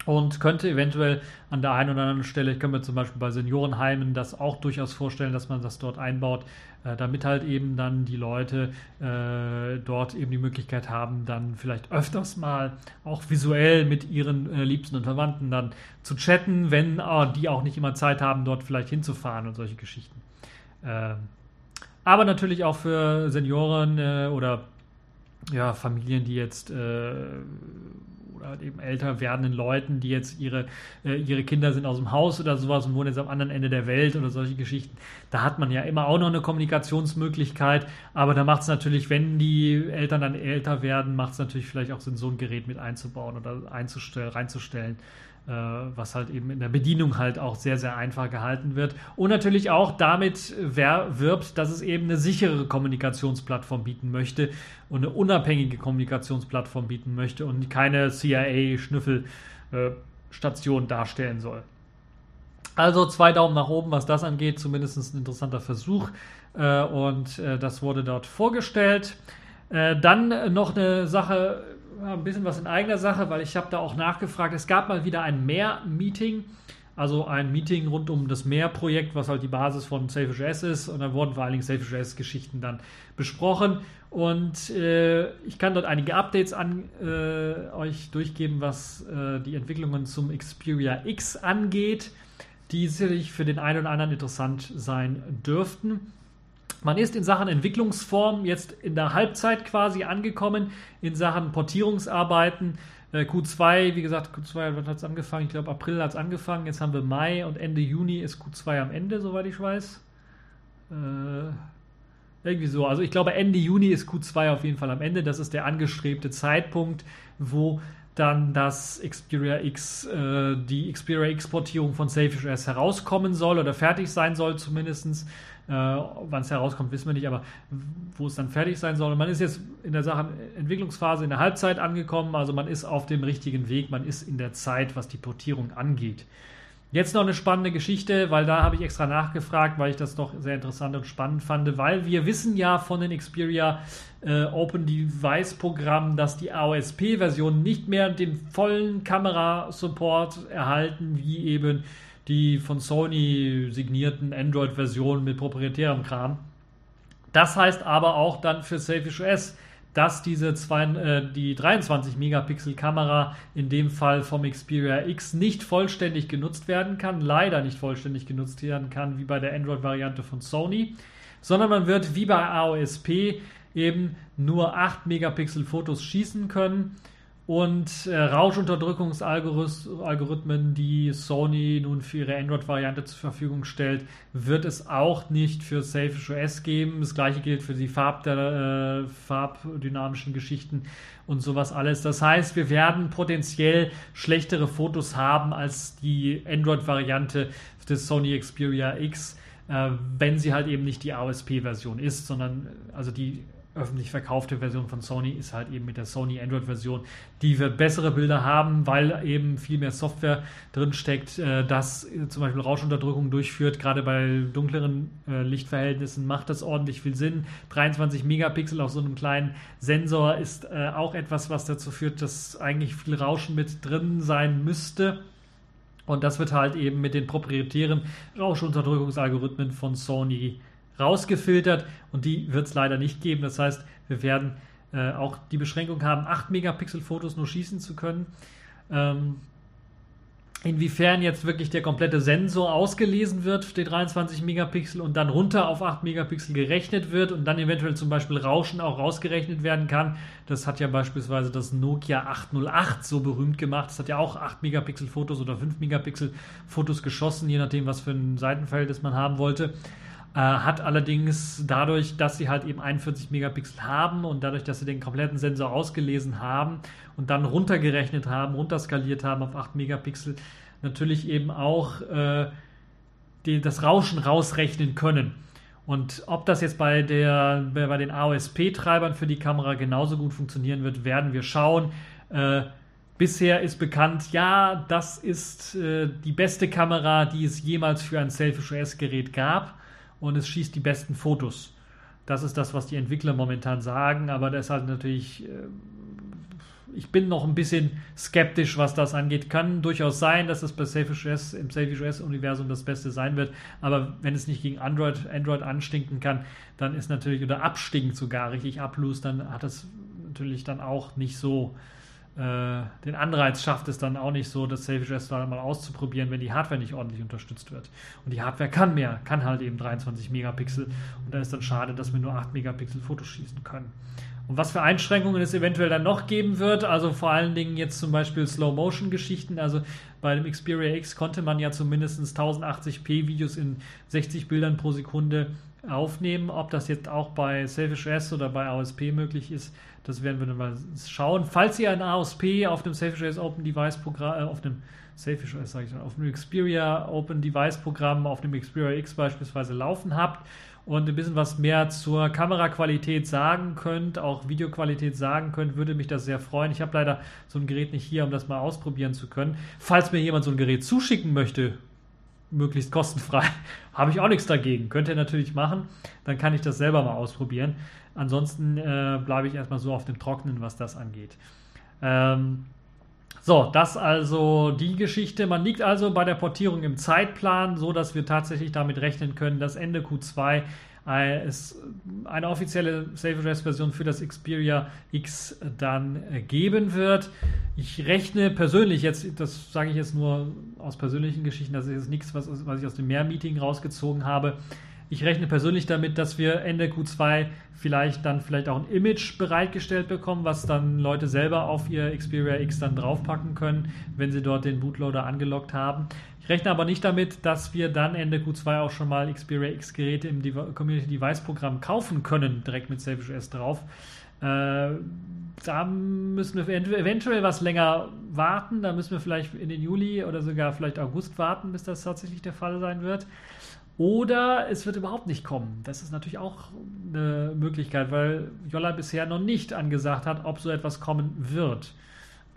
und könnte eventuell an der einen oder anderen Stelle, ich kann mir zum Beispiel bei Seniorenheimen das auch durchaus vorstellen, dass man das dort einbaut, äh, damit halt eben dann die Leute äh, dort eben die Möglichkeit haben, dann vielleicht öfters mal auch visuell mit ihren äh, Liebsten und Verwandten dann zu chatten, wenn äh, die auch nicht immer Zeit haben, dort vielleicht hinzufahren und solche Geschichten. Ähm, aber natürlich auch für Senioren äh, oder ja, Familien, die jetzt äh, halt eben älter werdenden Leuten, die jetzt ihre, äh, ihre Kinder sind aus dem Haus oder sowas und wohnen jetzt am anderen Ende der Welt oder solche Geschichten. Da hat man ja immer auch noch eine Kommunikationsmöglichkeit, aber da macht es natürlich, wenn die Eltern dann älter werden, macht es natürlich vielleicht auch Sinn, so ein Gerät mit einzubauen oder einzustellen, reinzustellen was halt eben in der Bedienung halt auch sehr, sehr einfach gehalten wird. Und natürlich auch damit wirbt, dass es eben eine sichere Kommunikationsplattform bieten möchte und eine unabhängige Kommunikationsplattform bieten möchte und keine CIA-Schnüffelstation darstellen soll. Also zwei Daumen nach oben, was das angeht, zumindest ein interessanter Versuch. Äh, und äh, das wurde dort vorgestellt. Dann noch eine Sache, ein bisschen was in eigener Sache, weil ich habe da auch nachgefragt. Es gab mal wieder ein Mehr-Meeting Also ein Meeting rund um das Meer-Projekt, was halt die Basis von Selfish ist. Und da wurden vor allen Dingen Selfish geschichten dann besprochen. Und äh, ich kann dort einige Updates an äh, euch durchgeben, was äh, die Entwicklungen zum Xperia X angeht, die sicherlich für den einen oder anderen interessant sein dürften. Man ist in Sachen Entwicklungsform jetzt in der Halbzeit quasi angekommen, in Sachen Portierungsarbeiten. Äh, Q2, wie gesagt, Q2 hat es angefangen, ich glaube April hat es angefangen, jetzt haben wir Mai und Ende Juni ist Q2 am Ende, soweit ich weiß. Äh, irgendwie so. Also ich glaube, Ende Juni ist Q2 auf jeden Fall am Ende. Das ist der angestrebte Zeitpunkt, wo dann das Xperia X, äh, die Xperia X-Portierung von Selfish OS herauskommen soll oder fertig sein soll zumindest. Äh, Wann es herauskommt, wissen wir nicht, aber wo es dann fertig sein soll. Und man ist jetzt in der Sache Entwicklungsphase in der Halbzeit angekommen, also man ist auf dem richtigen Weg, man ist in der Zeit, was die Portierung angeht. Jetzt noch eine spannende Geschichte, weil da habe ich extra nachgefragt, weil ich das doch sehr interessant und spannend fand, weil wir wissen ja von den Xperia äh, Open Device Programmen, dass die AOSP-Versionen nicht mehr den vollen Kamera-Support erhalten, wie eben die von Sony signierten Android-Versionen mit proprietärem Kram. Das heißt aber auch dann für Selfish OS, dass diese zwei, äh, die 23 Megapixel Kamera in dem Fall vom Xperia X nicht vollständig genutzt werden kann, leider nicht vollständig genutzt werden kann, wie bei der Android-Variante von Sony, sondern man wird wie bei AOSP eben nur 8 Megapixel Fotos schießen können und äh, Rauschunterdrückungsalgorithmen, die Sony nun für ihre Android-Variante zur Verfügung stellt, wird es auch nicht für Selfish OS geben. Das gleiche gilt für die Farb äh, farbdynamischen Geschichten und sowas alles. Das heißt, wir werden potenziell schlechtere Fotos haben als die Android-Variante des Sony Xperia X, äh, wenn sie halt eben nicht die AOSP-Version ist, sondern also die öffentlich verkaufte Version von Sony ist halt eben mit der Sony Android-Version. Die wird bessere Bilder haben, weil eben viel mehr Software drin steckt, äh, das zum Beispiel Rauschunterdrückung durchführt. Gerade bei dunkleren äh, Lichtverhältnissen macht das ordentlich viel Sinn. 23 Megapixel auf so einem kleinen Sensor ist äh, auch etwas, was dazu führt, dass eigentlich viel Rauschen mit drin sein müsste. Und das wird halt eben mit den proprietären Rauschunterdrückungsalgorithmen von Sony rausgefiltert und die wird es leider nicht geben. Das heißt, wir werden äh, auch die Beschränkung haben, 8 Megapixel Fotos nur schießen zu können. Ähm, inwiefern jetzt wirklich der komplette Sensor ausgelesen wird, die 23 Megapixel, und dann runter auf 8 Megapixel gerechnet wird und dann eventuell zum Beispiel Rauschen auch rausgerechnet werden kann. Das hat ja beispielsweise das Nokia 808 so berühmt gemacht. Das hat ja auch 8 Megapixel Fotos oder 5 Megapixel Fotos geschossen, je nachdem, was für ein Seitenverhältnis man haben wollte. Äh, hat allerdings dadurch, dass sie halt eben 41 Megapixel haben und dadurch, dass sie den kompletten Sensor ausgelesen haben und dann runtergerechnet haben, runterskaliert haben auf 8 Megapixel, natürlich eben auch äh, die, das Rauschen rausrechnen können. Und ob das jetzt bei, der, bei den AOSP-Treibern für die Kamera genauso gut funktionieren wird, werden wir schauen. Äh, bisher ist bekannt, ja, das ist äh, die beste Kamera, die es jemals für ein Selfish OS-Gerät gab und es schießt die besten Fotos. Das ist das, was die Entwickler momentan sagen, aber das ist halt natürlich, äh, ich bin noch ein bisschen skeptisch, was das angeht. Kann durchaus sein, dass es bei Selfish OS, im Selfish OS-Universum das Beste sein wird, aber wenn es nicht gegen Android, Android anstinken kann, dann ist natürlich, oder abstinkt sogar richtig ablust, dann hat es natürlich dann auch nicht so den Anreiz schafft es dann auch nicht so, das Selfish OS mal auszuprobieren, wenn die Hardware nicht ordentlich unterstützt wird. Und die Hardware kann mehr, kann halt eben 23 Megapixel. Und da ist dann schade, dass wir nur 8 Megapixel Fotos schießen können. Und was für Einschränkungen es eventuell dann noch geben wird, also vor allen Dingen jetzt zum Beispiel Slow-Motion-Geschichten, also bei dem Xperia X konnte man ja zumindest 1080p Videos in 60 Bildern pro Sekunde aufnehmen. Ob das jetzt auch bei Selfish OS oder bei AOSP möglich ist, das werden wir dann mal schauen. Falls ihr ein AOSP auf dem Selfish OS Open Device Programm, äh, auf dem Selfish sage ich auf dem Xperia Open Device Programm, auf dem Xperia X beispielsweise laufen habt und ein bisschen was mehr zur Kameraqualität sagen könnt, auch Videoqualität sagen könnt, würde mich das sehr freuen. Ich habe leider so ein Gerät nicht hier, um das mal ausprobieren zu können. Falls mir jemand so ein Gerät zuschicken möchte, möglichst kostenfrei, <laughs> habe ich auch nichts dagegen. Könnt ihr natürlich machen, dann kann ich das selber mal ausprobieren. Ansonsten äh, bleibe ich erstmal so auf dem Trocknen, was das angeht. Ähm, So, das also die Geschichte. Man liegt also bei der Portierung im Zeitplan, so dass wir tatsächlich damit rechnen können, dass Ende Q2 es eine offizielle Safe Address Version für das Xperia X dann geben wird. Ich rechne persönlich jetzt, das sage ich jetzt nur aus persönlichen Geschichten, das ist jetzt nichts, was, was ich aus dem Mehr-Meeting rausgezogen habe. Ich rechne persönlich damit, dass wir Ende Q2 vielleicht dann vielleicht auch ein Image bereitgestellt bekommen, was dann Leute selber auf ihr Xperia X dann draufpacken können, wenn sie dort den Bootloader angelockt haben. Ich rechne aber nicht damit, dass wir dann Ende Q2 auch schon mal Xperia X Geräte im Community Device Programm kaufen können, direkt mit SafeOS drauf. Äh, da müssen wir eventuell was länger warten. Da müssen wir vielleicht in den Juli oder sogar vielleicht August warten, bis das tatsächlich der Fall sein wird. Oder es wird überhaupt nicht kommen. Das ist natürlich auch eine Möglichkeit, weil Jolla bisher noch nicht angesagt hat, ob so etwas kommen wird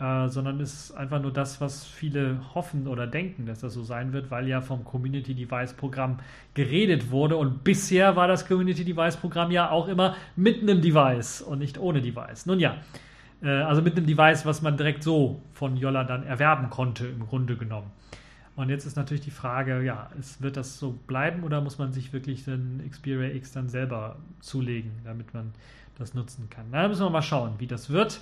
äh, sondern ist einfach nur das, was viele hoffen oder denken, dass das so sein wird, weil ja vom Community Device Programm geredet wurde und bisher war das Community Device Programm ja auch immer mit einem Device und nicht ohne Device. Nun ja, äh, also mit einem Device, was man direkt so von Yolla dann erwerben konnte, im Grunde genommen. Und jetzt ist natürlich die Frage, ja, ist, wird das so bleiben oder muss man sich wirklich den Xperia X dann selber zulegen, damit man das nutzen kann? Na, da müssen wir mal schauen, wie das wird.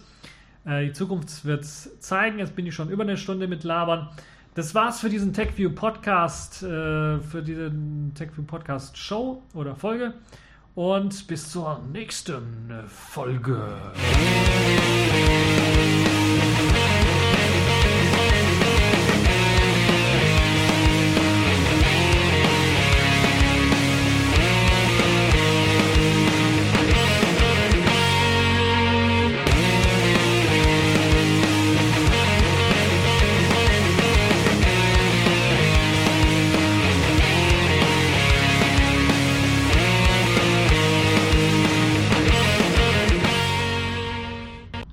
Äh, die Zukunft wird es zeigen. Jetzt bin ich schon über eine Stunde mit Labern. Das war's für diesen TechView Podcast, äh, für diese TechView Podcast Show oder Folge. Und bis zur nächsten Folge.